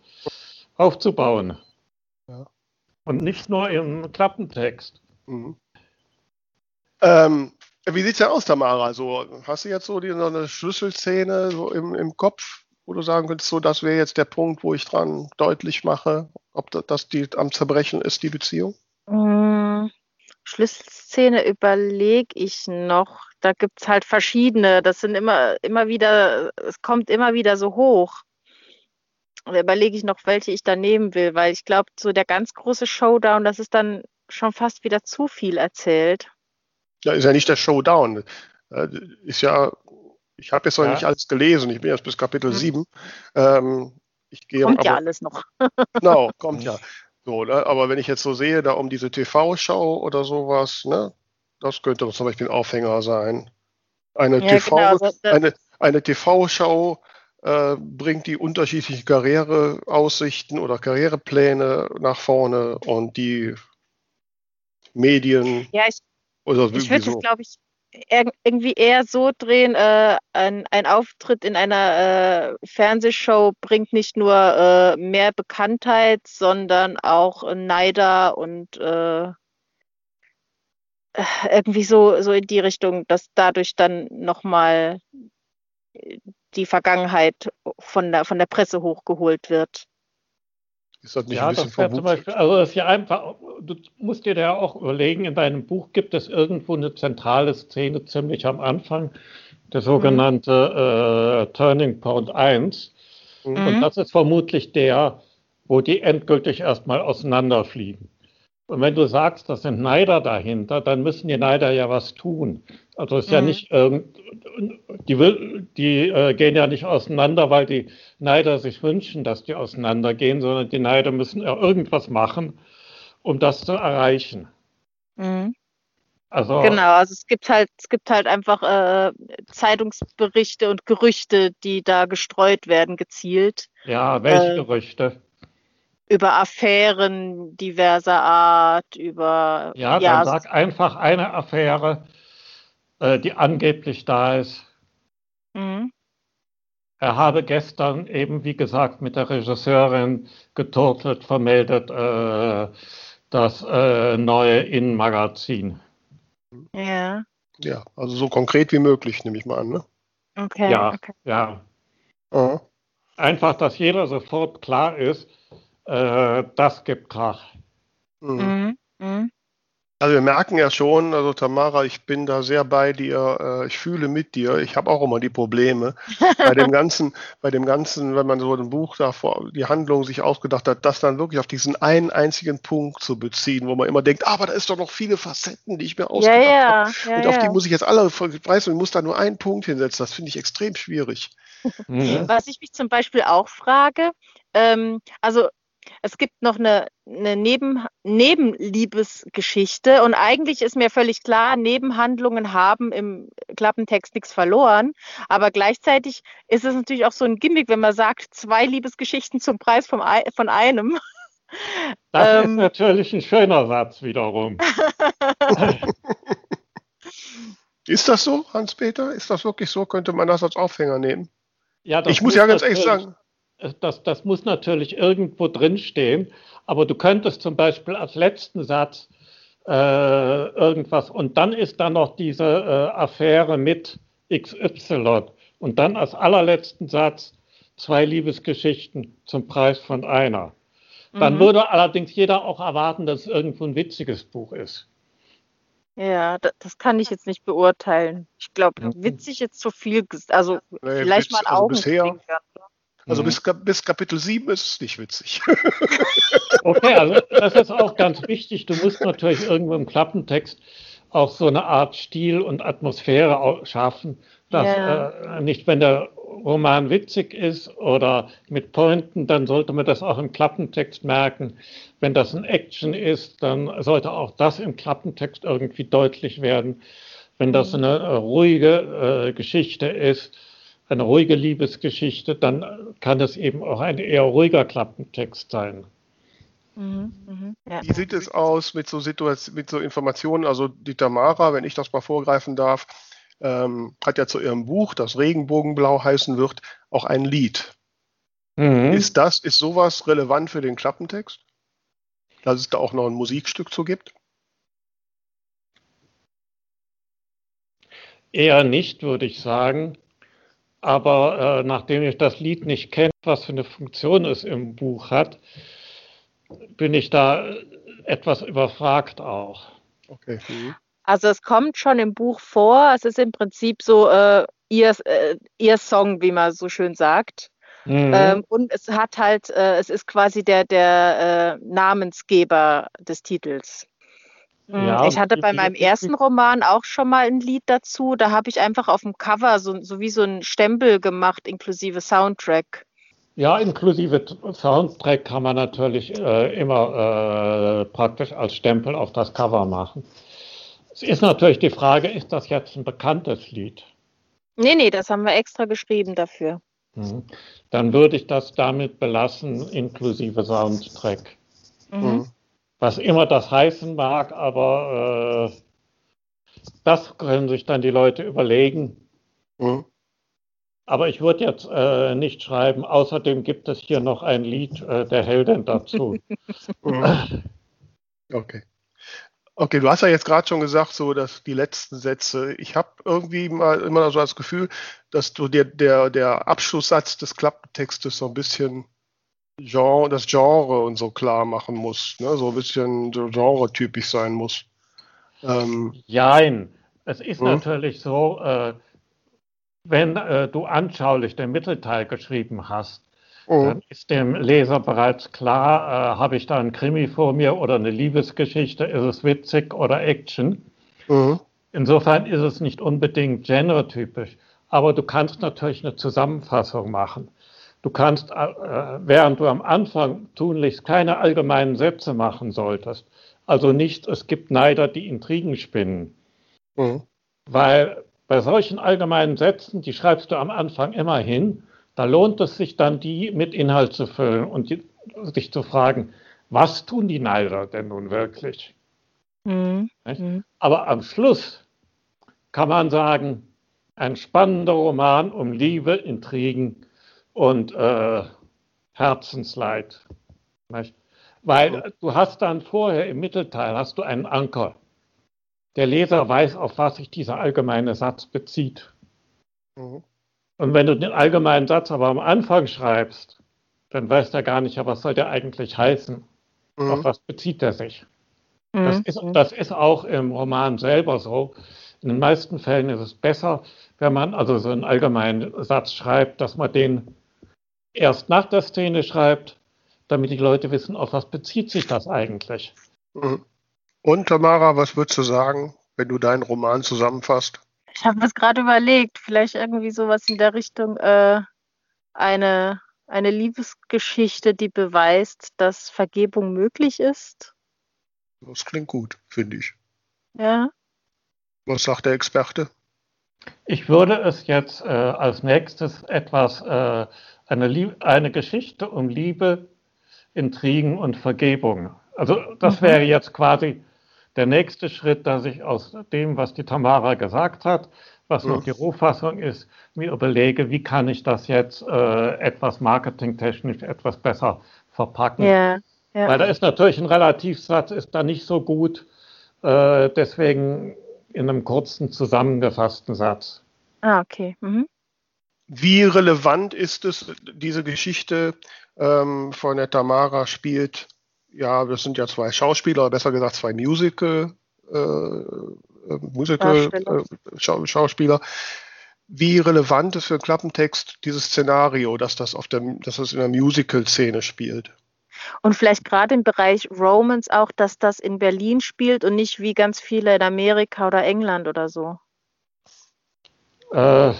aufzubauen. Ja. Und nicht nur im Klappentext. Mhm. Ähm, wie sieht's denn aus, Tamara? So, hast du jetzt so, die, so eine Schlüsselszene so im, im Kopf, wo du sagen könntest, so, das wäre jetzt der Punkt, wo ich dran deutlich mache, ob das, das die am Zerbrechen ist, die Beziehung? Mm, Schlüsselszene überlege ich noch. Da gibt es halt verschiedene. Das sind immer, immer wieder, es kommt immer wieder so hoch. Da überlege ich noch, welche ich da nehmen will, weil ich glaube, so der ganz große Showdown, das ist dann schon fast wieder zu viel erzählt. Ja, ist ja nicht der Showdown. Äh, Ist ja, ich habe jetzt noch Ja. nicht alles gelesen, ich bin jetzt bis Kapitel Mhm. 7. Ähm, ich gehe Kommt ja aber, alles noch. Genau, kommt ja. So, ne? Aber wenn ich jetzt so sehe, da um diese TV-Show oder sowas, ne, das könnte zum Beispiel ein Aufhänger sein. Eine Ja, TV, genau, da- eine, eine TV-Show äh, bringt die unterschiedlichen Karriereaussichten oder Karrierepläne nach vorne und die Medien Ja, ich, oder ich würde es, glaube ich, ir- irgendwie eher so drehen, äh, ein, ein Auftritt in einer äh, Fernsehshow bringt nicht nur äh, mehr Bekanntheit, sondern auch Neider und äh, äh, irgendwie so, so in die Richtung, dass dadurch dann nochmal die Vergangenheit von der, von der Presse hochgeholt wird. Ist das nicht Ja, ein bisschen das zum? Beispiel, also das ist ja einfach, du musst dir da ja auch überlegen, in deinem Buch gibt es irgendwo eine zentrale Szene ziemlich am Anfang, der sogenannte äh, Turning Point 1. Mhm. Und Mhm. das ist vermutlich der, wo die endgültig erstmal auseinanderfliegen. Und wenn du sagst, das sind Neider dahinter, dann müssen die Neider ja was tun. Also es ist ja Mhm. nicht, irgend- die, will, die äh, gehen ja nicht auseinander, weil die Neider sich wünschen, dass die auseinandergehen, sondern die Neider müssen ja irgendwas machen, um das zu erreichen. Mhm. Also Genau, also es gibt halt, es gibt halt einfach äh, Zeitungsberichte und Gerüchte, die da gestreut werden, gezielt, ja, welche äh, Gerüchte? Über Affären diverser Art, über Ja, ja, dann sag einfach eine Affäre, äh, die angeblich da ist. mhm. Er habe gestern eben, wie gesagt, mit der Regisseurin geturtelt, vermeldet, äh, das äh, neue Innenmagazin. ja. Ja, also so konkret wie möglich, nehme ich mal an. Ne? Okay. Ja, okay. ja. Ja. Einfach, dass jeder sofort klar ist, äh, das gibt Krach. Mhm. Mhm. Mhm. Also wir merken ja schon, also Tamara, ich bin da sehr bei dir, äh, ich fühle mit dir, ich habe auch immer die Probleme bei dem ganzen, bei dem ganzen, wenn man so ein Buch da vor die Handlung sich ausgedacht hat, das dann wirklich auf diesen einen einzigen Punkt zu beziehen, wo man immer denkt, aber da ist doch noch viele Facetten, die ich mir Ja, ausgedacht habe. ja. ja, Und auf die ja. muss ich jetzt alle, weißt du, ich muss da nur einen Punkt hinsetzen. Das finde ich extrem schwierig. Mhm. Was ich mich zum Beispiel auch frage, ähm, also es gibt noch eine, eine Neben, Nebenliebesgeschichte und eigentlich ist mir völlig klar, Nebenhandlungen haben im Klappentext nichts verloren, aber gleichzeitig ist es natürlich auch so ein Gimmick, wenn man sagt, zwei Liebesgeschichten zum Preis vom, von einem. Das ist Ähm. natürlich ein schöner Satz wiederum. Ist das so, Hans-Peter? Ist das wirklich so? Könnte man das als Aufhänger nehmen? Ja, das Ich muss ja ganz ehrlich sagen, Das, das muss natürlich irgendwo drinstehen, aber du könntest zum Beispiel als letzten Satz äh, irgendwas und dann ist da noch diese äh, Affäre mit XY und dann als allerletzten Satz zwei Liebesgeschichten zum Preis von einer. Dann Mhm. würde allerdings jeder auch erwarten, dass es irgendwo ein witziges Buch ist. Ja, da- das kann ich jetzt nicht beurteilen. Ich glaube, witzig jetzt zu viel, also Nee, vielleicht Witz- mal ein also bisher- Augenzwinkern. Also Mhm. bis, Kap- bis Kapitel 7 ist es nicht witzig. Okay, also das ist auch ganz wichtig. Du musst natürlich irgendwo im Klappentext auch so eine Art Stil und Atmosphäre schaffen, dass Ja. äh, nicht, wenn der Roman witzig ist oder mit Pointen, dann sollte man das auch im Klappentext merken. Wenn das ein Action ist, dann sollte auch das im Klappentext irgendwie deutlich werden. Wenn das eine äh, ruhige äh, Geschichte ist, eine ruhige Liebesgeschichte, dann kann es eben auch ein eher ruhiger Klappentext sein. Mhm, mhm. Ja. Wie sieht es aus mit so Situation, mit so Informationen? Also die Tamara, wenn ich das mal vorgreifen darf, ähm, hat ja zu ihrem Buch, das Regenbogenblau heißen wird, auch ein Lied. Mhm. Ist das, ist sowas relevant für den Klappentext? Dass es da auch noch ein Musikstück zu gibt? Eher nicht, würde ich sagen. Aber äh, nachdem ich das Lied nicht kenne, was für eine Funktion es im Buch hat, bin ich da äh, etwas überfragt auch. Okay. Mhm. Also es kommt schon im Buch vor. Es ist im Prinzip so äh, ihr, äh, ihr Song, wie man so schön sagt. Mhm. Ähm, und es hat halt, äh, es ist quasi der, der äh, Namensgeber des Titels. Mm, Ja, ich hatte bei meinem ersten Roman auch schon mal ein Lied dazu. Da habe ich einfach auf dem Cover so, so wie so ein Stempel gemacht, inklusive Soundtrack. Ja, inklusive Soundtrack kann man natürlich äh, immer äh, praktisch als Stempel auf das Cover machen. Es ist natürlich die Frage, ist das jetzt ein bekanntes Lied? Nee, nee, das haben wir extra geschrieben dafür. Mhm. Dann würde ich das damit belassen, inklusive Soundtrack. Mhm. Was immer das heißen mag, aber äh, das können sich dann die Leute überlegen. Mhm. Aber ich würde jetzt äh, nicht schreiben, außerdem gibt es hier noch ein Lied äh, der Heldin dazu. Mhm. Okay. Okay, du hast ja jetzt gerade schon gesagt, so dass die letzten Sätze. Ich habe irgendwie mal immer so das Gefühl, dass du dir der, der Abschlusssatz des Klappentextes so ein bisschen Genre, das Genre und so klar machen musst, ne? so ein bisschen genre-typisch sein muss. Ähm, Jein. Es ist Mhm. natürlich so, äh, wenn äh, du anschaulich den Mittelteil geschrieben hast, mhm. dann ist dem Leser bereits klar, äh, habe ich da einen Krimi vor mir oder eine Liebesgeschichte, ist es witzig oder Action. Mhm. Insofern ist es nicht unbedingt genretypisch, aber du kannst natürlich eine Zusammenfassung machen. Du kannst, äh, während du am Anfang tunlichst keine allgemeinen Sätze machen solltest, also nicht, es gibt Neider, die Intrigen spinnen, Mhm. weil bei solchen allgemeinen Sätzen, die schreibst du am Anfang immer hin, da lohnt es sich dann, die mit Inhalt zu füllen und die, sich zu fragen, was tun die Neider denn nun wirklich? Mhm. Mhm. Aber am Schluss kann man sagen, ein spannender Roman um Liebe, Intrigen und äh, Herzensleid. Nicht? Weil du hast dann vorher im Mittelteil hast du einen Anker. Der Leser weiß, auf was sich dieser allgemeine Satz bezieht. Mhm. Und wenn du den allgemeinen Satz aber am Anfang schreibst, dann weiß der gar nicht, ja, was soll der eigentlich heißen? Mhm. Auf was bezieht er sich? Das Mhm. ist, das ist auch im Roman selber so. In den meisten Fällen ist es besser, wenn man also so einen allgemeinen Satz schreibt, dass man den erst nach der Szene schreibt, damit die Leute wissen, auf was bezieht sich das eigentlich. Mhm. Und Tamara, was würdest du sagen, wenn du deinen Roman zusammenfasst? Ich habe es gerade überlegt, vielleicht irgendwie sowas in der Richtung, äh, eine, eine Liebesgeschichte, die beweist, dass Vergebung möglich ist. Das klingt gut, finde ich. Ja. Was sagt der Experte? Ich würde es jetzt äh, als nächstes etwas, äh, eine, Lie eine Geschichte um Liebe, Intrigen und Vergebung. Also das Mhm. wäre jetzt quasi der nächste Schritt, dass ich aus dem, was die Tamara gesagt hat, was noch die Rohfassung ist, mir überlege, wie kann ich das jetzt äh, etwas marketingtechnisch etwas besser verpacken. Ja. ja. Weil da ist natürlich ein Relativsatz, ist da nicht so gut, äh, deswegen in einem kurzen zusammengefassten Satz. Ah, okay. Mhm. Wie relevant ist es, diese Geschichte ähm, von der Tamara spielt? Ja, das sind ja zwei Schauspieler, oder besser gesagt zwei Musical, äh, äh, Musical Darsteller. äh, Schau Schauspieler. Wie relevant ist für den Klappentext dieses Szenario, dass das auf der, dass das in der Musical-Szene spielt? Und vielleicht gerade im Bereich Romance auch, dass das in Berlin spielt und nicht wie ganz viele in Amerika oder England oder so. Äh,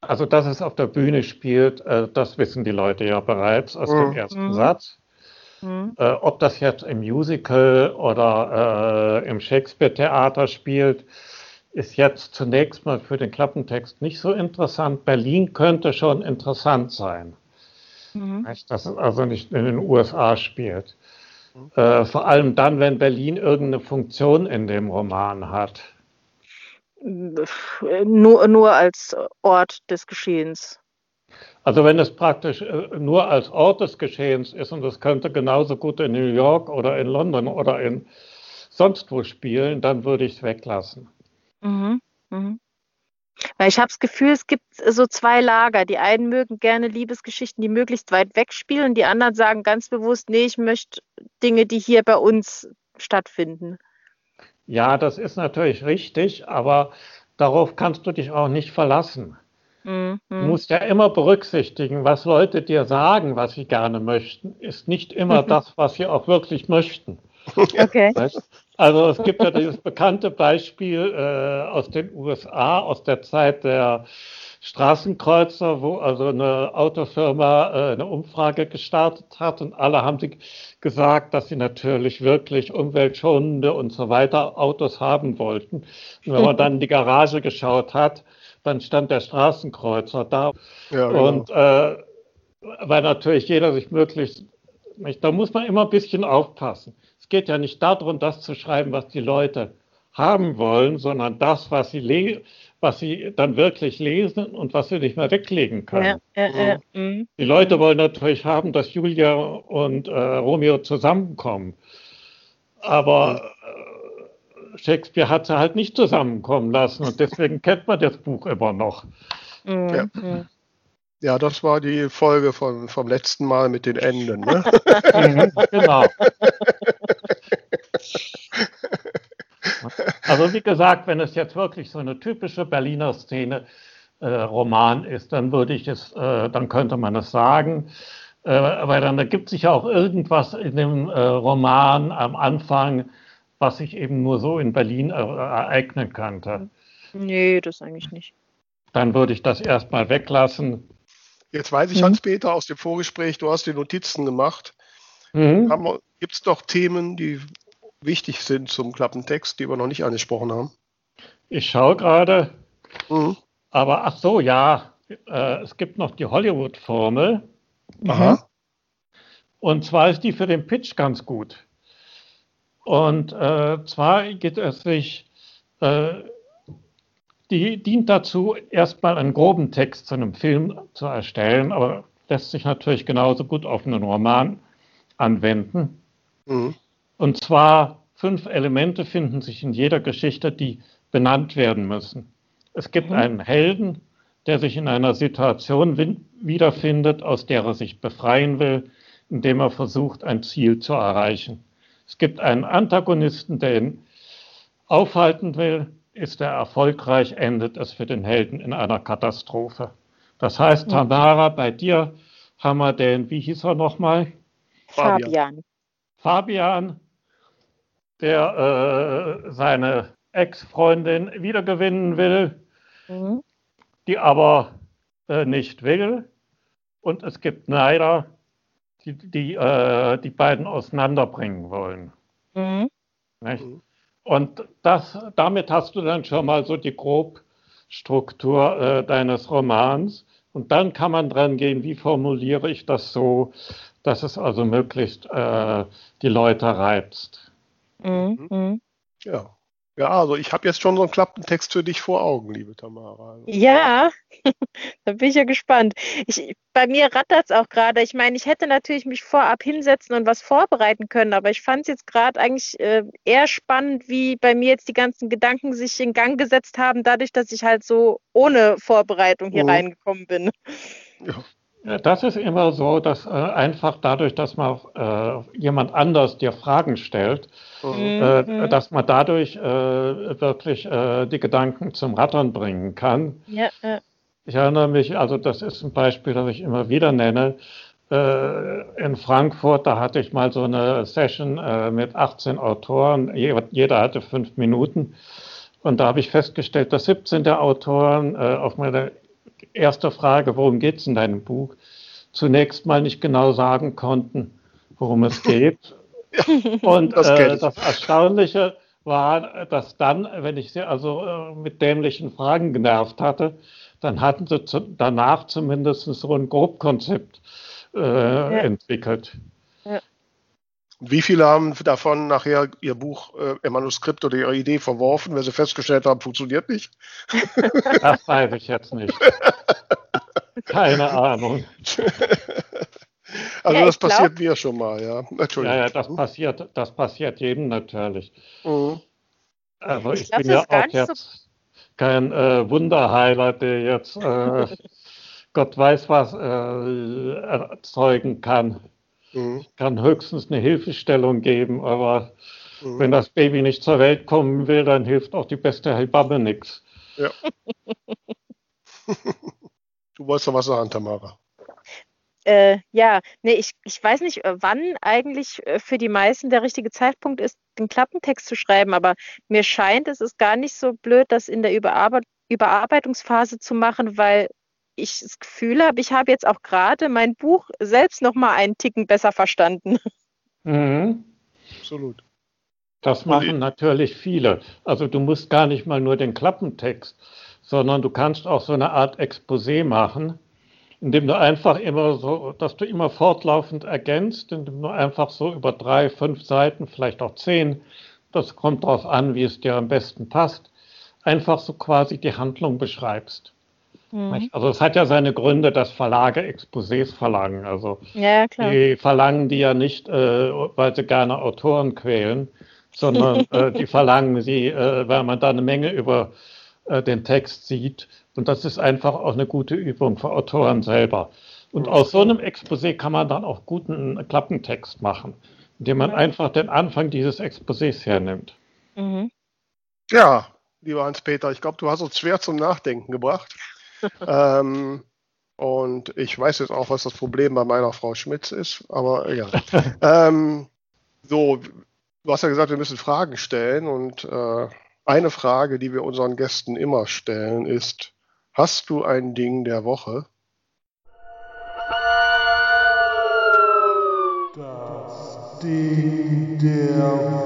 also, dass es auf der Bühne spielt, äh, das wissen die Leute ja bereits aus dem Mhm. ersten Mhm. Satz. Mhm. Äh, ob das jetzt im Musical oder äh, im Shakespeare-Theater spielt, ist jetzt zunächst mal für den Klappentext nicht so interessant. Berlin könnte schon interessant sein. Mhm. Dass es also nicht in den USA spielt. Äh, vor allem dann, wenn Berlin irgendeine Funktion in dem Roman hat. Nur, nur als Ort des Geschehens. Also wenn es praktisch äh, nur als Ort des Geschehens ist und es könnte genauso gut in New York oder in London oder in sonst wo spielen, dann würde ich es weglassen. Mhm. Mhm. Weil ich habe das Gefühl, es gibt so zwei Lager. Die einen mögen gerne Liebesgeschichten, die möglichst weit weg spielen. Die anderen sagen ganz bewusst, nee, ich möchte Dinge, die hier bei uns stattfinden. Ja, das ist natürlich richtig, aber darauf kannst du dich auch nicht verlassen. Mhm. Du musst ja immer berücksichtigen, was Leute dir sagen, was sie gerne möchten, ist nicht immer das, was sie auch wirklich möchten. Okay. Weißt? Also es gibt ja dieses bekannte Beispiel äh, aus den USA, aus der Zeit der Straßenkreuzer, wo also eine Autofirma äh, eine Umfrage gestartet hat und alle haben sie gesagt, dass sie natürlich wirklich umweltschonende und so weiter Autos haben wollten. Und wenn man dann in die Garage geschaut hat, dann stand der Straßenkreuzer da. Ja, genau. Und äh, weil natürlich jeder sich möglichst, nicht, da muss man immer ein bisschen aufpassen. Es geht ja nicht darum, das zu schreiben, was die Leute haben wollen, sondern das, was sie, le was sie dann wirklich lesen und was sie nicht mehr weglegen können. Ja, ja, ja. Mhm. Die Leute wollen natürlich haben, dass Julia und äh, Romeo zusammenkommen. Aber äh, Shakespeare hat sie halt nicht zusammenkommen lassen und deswegen kennt man das Buch immer noch. Mhm. Ja. Das war die Folge von, vom letzten Mal mit den Enden. Ne? Genau. Also wie gesagt, wenn es jetzt wirklich so eine typische Berliner Szene äh, Roman ist, dann würde ich es, äh, dann könnte man es sagen. Äh, aber dann ergibt sich ja auch irgendwas in dem äh, Roman am Anfang, was sich eben nur so in Berlin äh, ereignen könnte. Nee, das eigentlich nicht. Dann würde ich das erstmal weglassen. Jetzt weiß ich, Mhm. Hans-Peter, aus dem Vorgespräch, du hast die Notizen gemacht. Mhm. Gibt es doch Themen, die wichtig sind zum Klappentext, die wir noch nicht angesprochen haben? Ich schaue gerade, Mhm. aber ach so, ja, äh, es gibt noch die Hollywood-Formel. Aha. Und zwar ist die für den Pitch ganz gut. Und äh, zwar geht es sich, äh, die dient dazu, erstmal einen groben Text zu einem Film zu erstellen, aber lässt sich natürlich genauso gut auf einen Roman anwenden. Mhm. Und zwar fünf Elemente finden sich in jeder Geschichte, die benannt werden müssen. Es gibt Mhm. einen Helden, der sich in einer Situation wiederfindet, aus der er sich befreien will, indem er versucht, ein Ziel zu erreichen. Es gibt einen Antagonisten, der ihn aufhalten will, ist er erfolgreich, endet es für den Helden in einer Katastrophe. Das heißt, Tamara, bei dir haben wir den, wie hieß er nochmal? Fabian. Fabian, der äh, seine Ex-Freundin wiedergewinnen will, Mhm. die aber äh, nicht will. Und es gibt Neider, die die, äh, die beiden auseinanderbringen wollen. Mhm. Mhm. Und das, damit hast du dann schon mal so die Grobstruktur äh, deines Romans. Und dann kann man dran gehen, wie formuliere ich das so, dass es also möglichst äh, die Leute reizt. Mhm. Mhm. Ja. Ja, also ich habe jetzt schon so einen Klappentext für dich vor Augen, liebe Tamara. Also, Ja, da bin ich ja gespannt. Ich, bei mir rattert es auch gerade. Ich meine, ich hätte natürlich mich vorab hinsetzen und was vorbereiten können, aber ich fand es jetzt gerade eigentlich äh, eher spannend, wie bei mir jetzt die ganzen Gedanken sich in Gang gesetzt haben, dadurch, dass ich halt so ohne Vorbereitung hier Mhm. reingekommen bin. ja. Das ist immer so, dass äh, einfach dadurch, dass man äh, jemand anders dir Fragen stellt, Mhm. äh, Mhm. dass man dadurch äh, wirklich äh, die Gedanken zum Rattern bringen kann. Ja. Ich erinnere mich, also das ist ein Beispiel, das ich immer wieder nenne. Äh, in Frankfurt, da hatte ich mal so eine Session mit 18 Autoren, Je- jeder hatte fünf Minuten. Und da habe ich festgestellt, dass 17 der Autoren äh, auf meine erste Frage, worum geht es in deinem Buch, zunächst mal nicht genau sagen konnten, worum es geht. Und das äh, das Erstaunliche war, dass dann, wenn ich sie also äh, mit dämlichen Fragen genervt hatte, dann hatten sie zu, danach zumindest so ein Grobkonzept äh, entwickelt. Wie viele haben davon nachher ihr Buch, äh, ihr Manuskript oder ihre Idee verworfen, weil sie festgestellt haben, funktioniert nicht? Das weiß ich jetzt nicht. Keine Ahnung. Also Ja, das ich glaub- passiert mir schon mal, ja. Ja, Entschuldigung. ja, das passiert, das passiert jedem natürlich. Mhm. Also Ich ich, glaub, bin ja auch nicht so- jetzt kein äh, Wunderheiler, der jetzt äh, Gott weiß was äh, erzeugen kann. Mhm. Ich kann höchstens eine Hilfestellung geben, aber Mhm. wenn das Baby nicht zur Welt kommen will, dann hilft auch die beste Hebamme nichts. Du wolltest noch was sagen, Tamara. Äh, ja, nee, ich, ich weiß nicht, äh, wann eigentlich äh, für die meisten der richtige Zeitpunkt ist, den Klappentext zu schreiben, aber mir scheint, es ist gar nicht so blöd, das in der Überarbeit Überarbeitungsphase zu machen, weil ich das Gefühl habe, ich habe jetzt auch gerade mein Buch selbst noch mal einen Ticken besser verstanden. Mhm. Absolut. Das machen ich- natürlich viele. Also du musst gar nicht mal nur den Klappentext, sondern du kannst auch so eine Art Exposé machen, indem du einfach immer so, dass du immer fortlaufend ergänzt, indem du einfach so über drei, fünf Seiten, vielleicht auch zehn, das kommt darauf an, wie es dir am besten passt, einfach so quasi die Handlung beschreibst. Nicht? Also es hat ja seine Gründe, dass Verlage Exposés verlangen. Also Ja, klar. die verlangen die ja nicht, äh, weil sie gerne Autoren quälen, sondern äh, die verlangen sie, äh, weil man da eine Menge über äh, den Text sieht. Und das ist einfach auch eine gute Übung für Autoren selber. Und aus so einem Exposé kann man dann auch guten Klappentext machen, indem man einfach den Anfang dieses Exposés hernimmt. Mhm. Ja, lieber Hans-Peter, ich glaube, du hast uns schwer zum Nachdenken gebracht. Ähm, und ich weiß jetzt auch, was das Problem bei meiner Frau Schmitz ist, aber ja. ähm, so, du hast ja gesagt, wir müssen Fragen stellen und äh, eine Frage, die wir unseren Gästen immer stellen, ist, hast du ein Ding der Woche? Das Ding der Woche.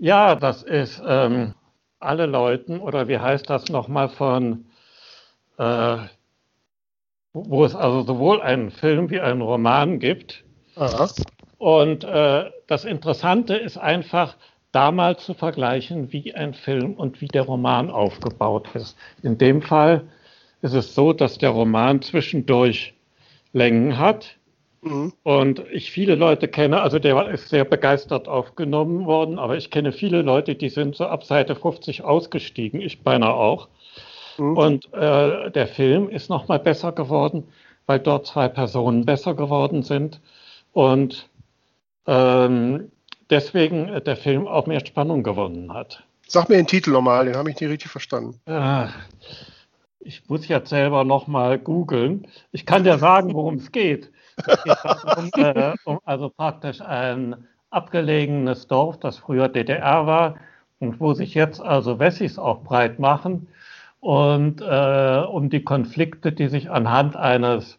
Ja, das ist ähm, alle Leuten, oder wie heißt das nochmal von, äh, wo es also sowohl einen Film wie einen Roman gibt. Aha. Und äh, das Interessante ist einfach, da mal zu vergleichen, wie ein Film und wie der Roman aufgebaut ist. In dem Fall ist es so, dass der Roman zwischendurch Längen hat, Mhm. Und ich viele Leute kenne, also der ist sehr begeistert aufgenommen worden, aber ich kenne viele Leute, die sind so ab Seite 50 ausgestiegen, ich beinahe auch. Mhm. Und äh, der Film ist nochmal besser geworden, weil dort zwei Personen besser geworden sind. Und ähm, deswegen äh, der Film auch mehr Spannung gewonnen hat. Sag mir den Titel nochmal, den habe ich nicht richtig verstanden. Äh, ich muss jetzt selber nochmal googeln. Ich kann dir sagen, worum es geht. Es geht darum, äh, um also praktisch ein abgelegenes Dorf, das früher DDR war und wo sich jetzt also Wessis auch breit machen und äh, um die Konflikte, die sich anhand eines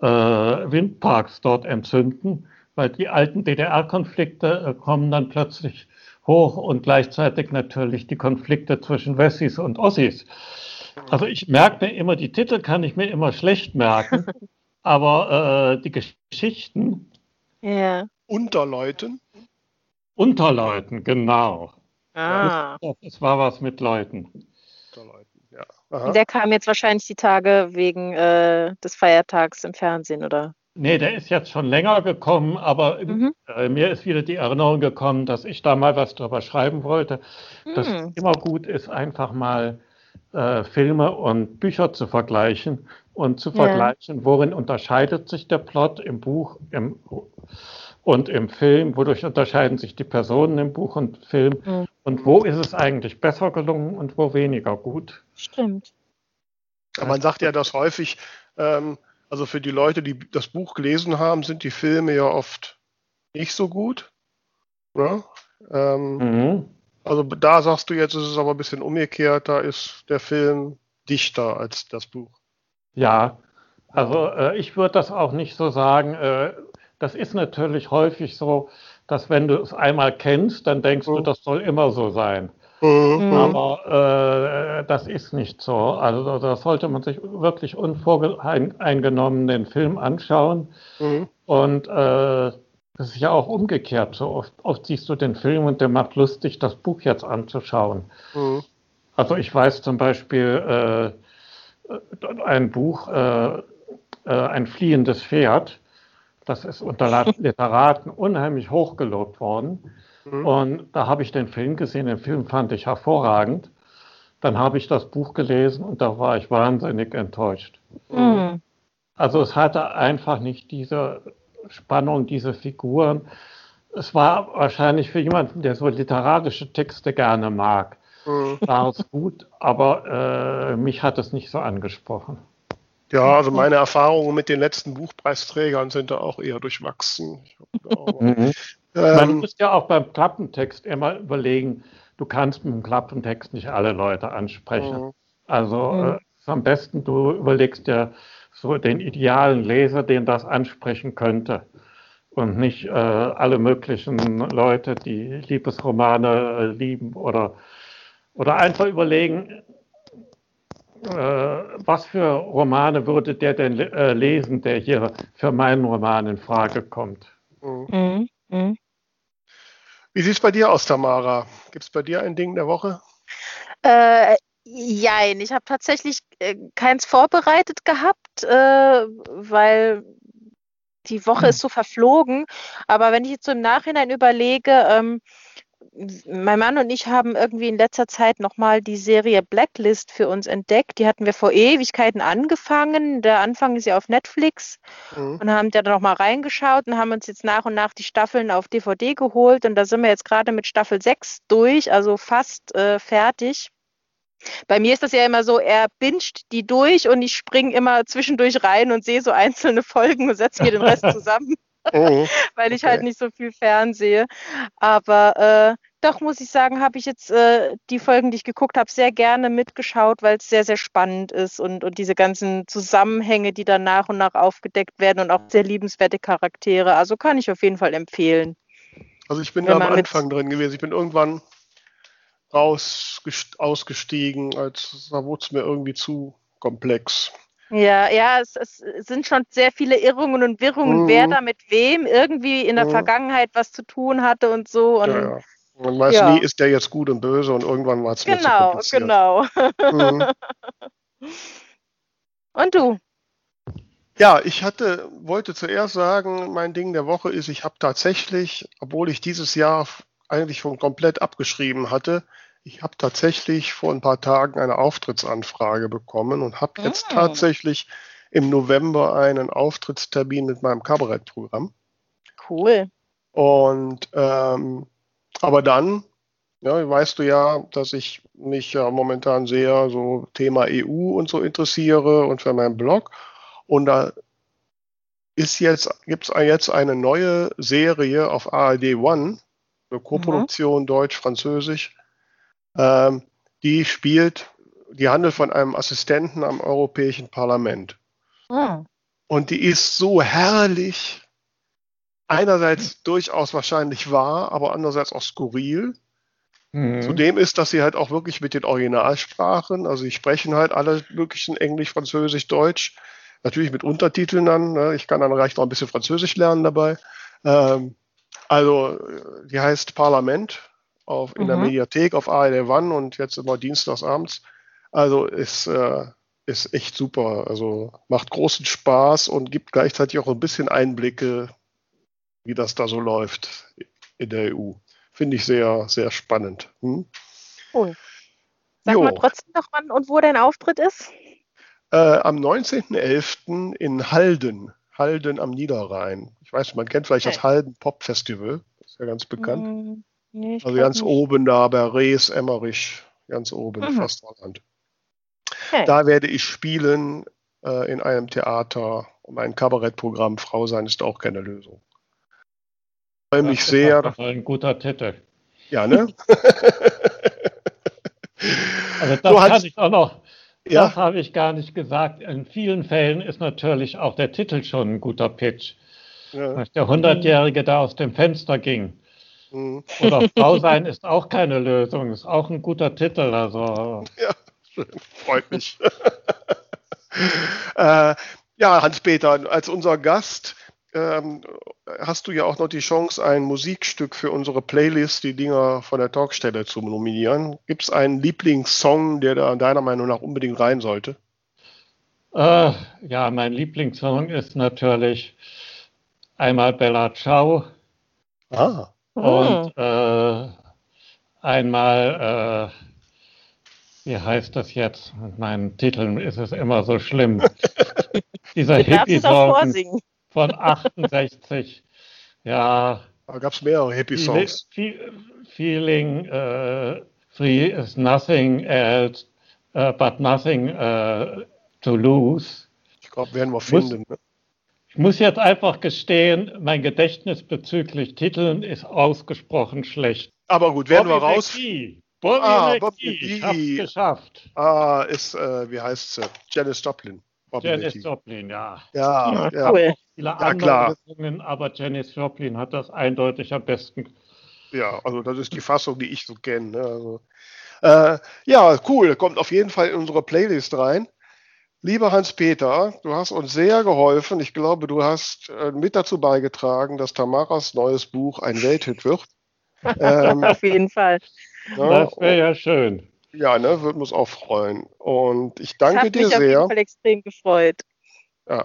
äh, Windparks dort entzünden, weil die alten DDR-Konflikte äh, kommen dann plötzlich hoch und gleichzeitig natürlich die Konflikte zwischen Wessis und Ossis. Also ich merke mir immer, die Titel kann ich mir immer schlecht merken, aber äh, die Geschichten Ja. Unterleuten. unter Leuten, genau. Ah. Es war was mit Leuten. Unterleuten, ja. Aha. Der kam jetzt wahrscheinlich die Tage wegen äh, des Feiertags im Fernsehen, oder? Nee, der ist jetzt schon länger gekommen, aber Mhm. äh, mir ist wieder die Erinnerung gekommen, dass ich da mal was drüber schreiben wollte, dass Hm. es immer gut ist, einfach mal äh, Filme und Bücher zu vergleichen und zu Ja. vergleichen, worin unterscheidet sich der Plot im Buch im, und im Film, wodurch unterscheiden sich die Personen im Buch und Film Mhm. und wo ist es eigentlich besser gelungen und wo weniger gut. Stimmt. Aber man sagt ja, dass häufig, ähm, also für die Leute, die das Buch gelesen haben, sind die Filme ja oft nicht so gut. Ja? Ähm, Mhm. Also da sagst du jetzt, ist es aber ein bisschen umgekehrt, da ist der Film dichter als das Buch. Ja, also äh, ich würde das auch nicht so sagen. Äh, das ist natürlich häufig so, dass wenn du es einmal kennst, dann denkst du, Mhm. das soll immer so sein. Mhm. Aber äh, das ist nicht so. Also da sollte man sich wirklich unvoreingenommen den Film anschauen. Mhm. Und äh, das ist ja auch umgekehrt. So oft, oft siehst du den Film und der macht lustig, das Buch jetzt anzuschauen. Mhm. Also ich weiß zum Beispiel äh, ein Buch, äh, äh, ein fliehendes Pferd, das ist unter Literaten unheimlich hochgelobt worden. Mhm. Und da habe ich den Film gesehen, den Film fand ich hervorragend. Dann habe ich das Buch gelesen und da war ich wahnsinnig enttäuscht. Hm. Also es hatte einfach nicht diese Spannung, diese Figuren. Es war wahrscheinlich für jemanden, der so literarische Texte gerne mag, Mhm. war es gut, aber äh, mich hat es nicht so angesprochen. Ja, also meine Erfahrungen mit den letzten Buchpreisträgern sind da auch eher durchwachsen. Da auch, Man ähm, muss ja auch beim Klappentext immer überlegen, du kannst mit dem Klappentext nicht alle Leute ansprechen. Mhm. Also Mhm. äh, am besten, du überlegst dir so den idealen Leser, den das ansprechen könnte. Und nicht äh, alle möglichen Leute, die Liebesromane äh, lieben oder, oder einfach überlegen, äh, was für Romane würde der denn äh, lesen, der hier für meinen Roman in Frage kommt. Mhm. Mhm. Mhm. Wie sieht es bei dir aus, Tamara? Gibt es bei dir ein Ding der Woche? Äh, jein, ich habe tatsächlich äh, keins vorbereitet gehabt, äh, weil die Woche ist so verflogen. Aber wenn ich jetzt so im Nachhinein überlege, ähm, mein Mann und ich haben irgendwie in letzter Zeit nochmal die Serie Blacklist für uns entdeckt. Die hatten wir vor Ewigkeiten angefangen. Der Anfang ist ja auf Netflix Mhm. und haben da nochmal reingeschaut und haben uns jetzt nach und nach die Staffeln auf DVD geholt. Und da sind wir jetzt gerade mit Staffel 6 durch, also fast äh, fertig. Bei mir ist das ja immer so, er binscht die durch und ich springe immer zwischendurch rein und sehe so einzelne Folgen und setze mir den Rest zusammen, Mhm. weil ich Okay. halt nicht so viel fernsehe. Aber äh, doch muss ich sagen, habe ich jetzt äh, die Folgen, die ich geguckt habe, sehr gerne mitgeschaut, weil es sehr, sehr spannend ist und, und diese ganzen Zusammenhänge, die dann nach und nach aufgedeckt werden und auch sehr liebenswerte Charaktere. Also kann ich auf jeden Fall empfehlen. Also ich bin da am Anfang drin gewesen. Ich bin irgendwann rausgest- ausgestiegen, als da wurde es mir irgendwie zu komplex. Ja, ja, es, es sind schon sehr viele Irrungen und Wirrungen, wer Mhm. da mit wem irgendwie in der Mhm. Vergangenheit was zu tun hatte und so. Und Ja, ja. Man weiß ja. nie, ist der jetzt gut und böse und irgendwann war es mir zu genau, genau. Mhm. Und du? Ja, ich hatte, wollte zuerst sagen, mein Ding der Woche ist, ich habe tatsächlich, obwohl ich dieses Jahr eigentlich schon komplett abgeschrieben hatte, ich habe tatsächlich vor ein paar Tagen eine Auftrittsanfrage bekommen und habe jetzt Ah. tatsächlich im November einen Auftrittstermin mit meinem Kabarettprogramm. Cool. Und ähm, aber dann, ja, weißt du ja, dass ich mich ja momentan sehr so Thema EU und so interessiere und für meinen Blog. Und da ist jetzt, gibt es jetzt eine neue Serie auf ARD One, eine Koproduktion Deutsch-Französisch, ähm, die spielt, die handelt von einem Assistenten am Europäischen Parlament. Hm. Und die ist so herrlich. Einerseits durchaus wahrscheinlich wahr, aber andererseits auch skurril. Mhm. Zudem ist, dass sie halt auch wirklich mit den Originalsprachen, also sie sprechen halt alle möglichen Englisch, Französisch, Deutsch, natürlich mit Untertiteln dann. Ne? Ich kann dann reicht noch ein bisschen Französisch lernen dabei. Ähm, also äh, die heißt Parlament auf, in der Mhm. Mediathek auf ARD One und jetzt immer dienstags abends. Also ist, äh, ist echt super. Also macht großen Spaß und gibt gleichzeitig auch ein bisschen Einblicke, wie das da so läuft in der EU. Finde ich sehr, sehr spannend. Hm? Sag Jo. mal trotzdem noch, wann und wo dein Auftritt ist. Äh, am 19.11. in Halden, Halden am Niederrhein. Ich weiß, man kennt vielleicht das Okay. Halden Pop Festival, ist ja ganz bekannt. Hm, nee, also ganz nicht. oben da bei Rees, Emmerich, ganz oben, Mhm. fast Holland. Okay. Da werde ich spielen äh, in einem Theater um ein Kabarettprogramm. Frau sein ist auch keine Lösung. Ich freue mich Das ist sehr. jeden Fall ein guter Titel. Ja, ne? Also das Du hast- kann ich auch noch, ja, das habe ich gar nicht gesagt. In vielen Fällen ist natürlich auch der Titel schon ein guter Pitch. ja. Der Hundertjährige da aus dem Fenster ging. hm. Oder Frau sein ist auch keine Lösung, ist auch ein guter Titel. Also Schön, freut mich. äh, ja, Hans-Peter, als unser Gast ähm, hast du ja auch noch die Chance, ein Musikstück für unsere Playlist, die Dinger von der Talkstelle zu nominieren. Gibt es einen Lieblingssong, der da deiner Meinung nach unbedingt rein sollte? äh, ja, mein Lieblingssong ist natürlich einmal Bella Ciao Ah, und äh, einmal, äh, wie heißt das jetzt? Mit meinen Titeln ist es immer so schlimm. Dieser Hippie-Song vorsingen. Von 68. Ja, da gab es mehrere Happy-Songs. Fe- Feeling äh, free is nothing else äh, but nothing äh, to lose. Ich glaube, werden wir finden. Ne? Ich muss jetzt einfach gestehen, mein Gedächtnis bezüglich Titeln ist ausgesprochen schlecht. Aber gut, werden wir Bobby raus. McGee. Bobby Ah, McGee. Bobby McGee. geschafft. Ah, ist, äh, wie heißt sie? Janis Joplin. Janis. Joplin, ja. Ja, Ja, ja, cool. Viele Ja, andere klar. Lösungen, aber Janis Joplin hat das eindeutig am besten. Ja, also das ist die Fassung, die ich so kenne. Ne? Also, äh, ja, cool. Kommt auf jeden Fall in unsere Playlist rein. Lieber Hans-Peter, du hast uns sehr geholfen. Ich glaube, du hast äh, mit dazu beigetragen, dass Tamaras neues Buch ein Welthit wird. Ähm, Auf jeden Fall. ne? Das wäre ja schön. Ja, ne, würde uns auch freuen. Und ich danke dir mich auf sehr. jeden Fall extrem gefreut. Ja,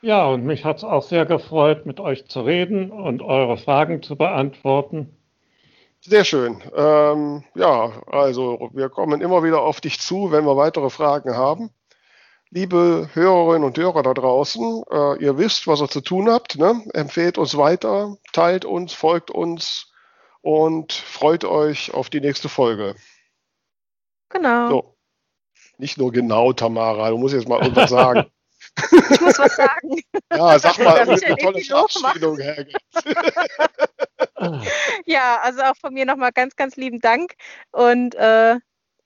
Ja, und mich hat es auch sehr gefreut, mit euch zu reden und eure Fragen zu beantworten. sehr schön. Ähm, ja, also wir kommen immer wieder auf dich zu, wenn wir weitere Fragen haben. Liebe Hörerinnen und Hörer da draußen, äh, ihr wisst, was ihr zu tun habt. Ne? Empfehlt uns weiter, teilt uns, folgt uns und freut euch auf die nächste Folge. Genau. So. Nicht nur genau, Tamara, du musst jetzt mal irgendwas sagen. Ich muss was sagen. Ja, sag mal ich eine tolle? Verabschiedung, Herr. Ja, also auch von mir nochmal ganz, ganz lieben Dank und äh,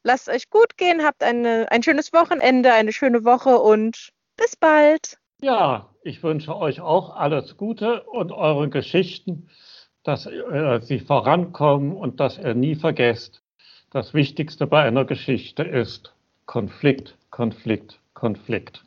lasst euch gut gehen, habt eine, ein schönes Wochenende, eine schöne Woche und bis bald. Ja, ich wünsche euch auch alles Gute und eure Geschichten, dass äh, sie vorankommen und dass ihr nie vergesst, das Wichtigste bei einer Geschichte ist Konflikt, Konflikt, Konflikt.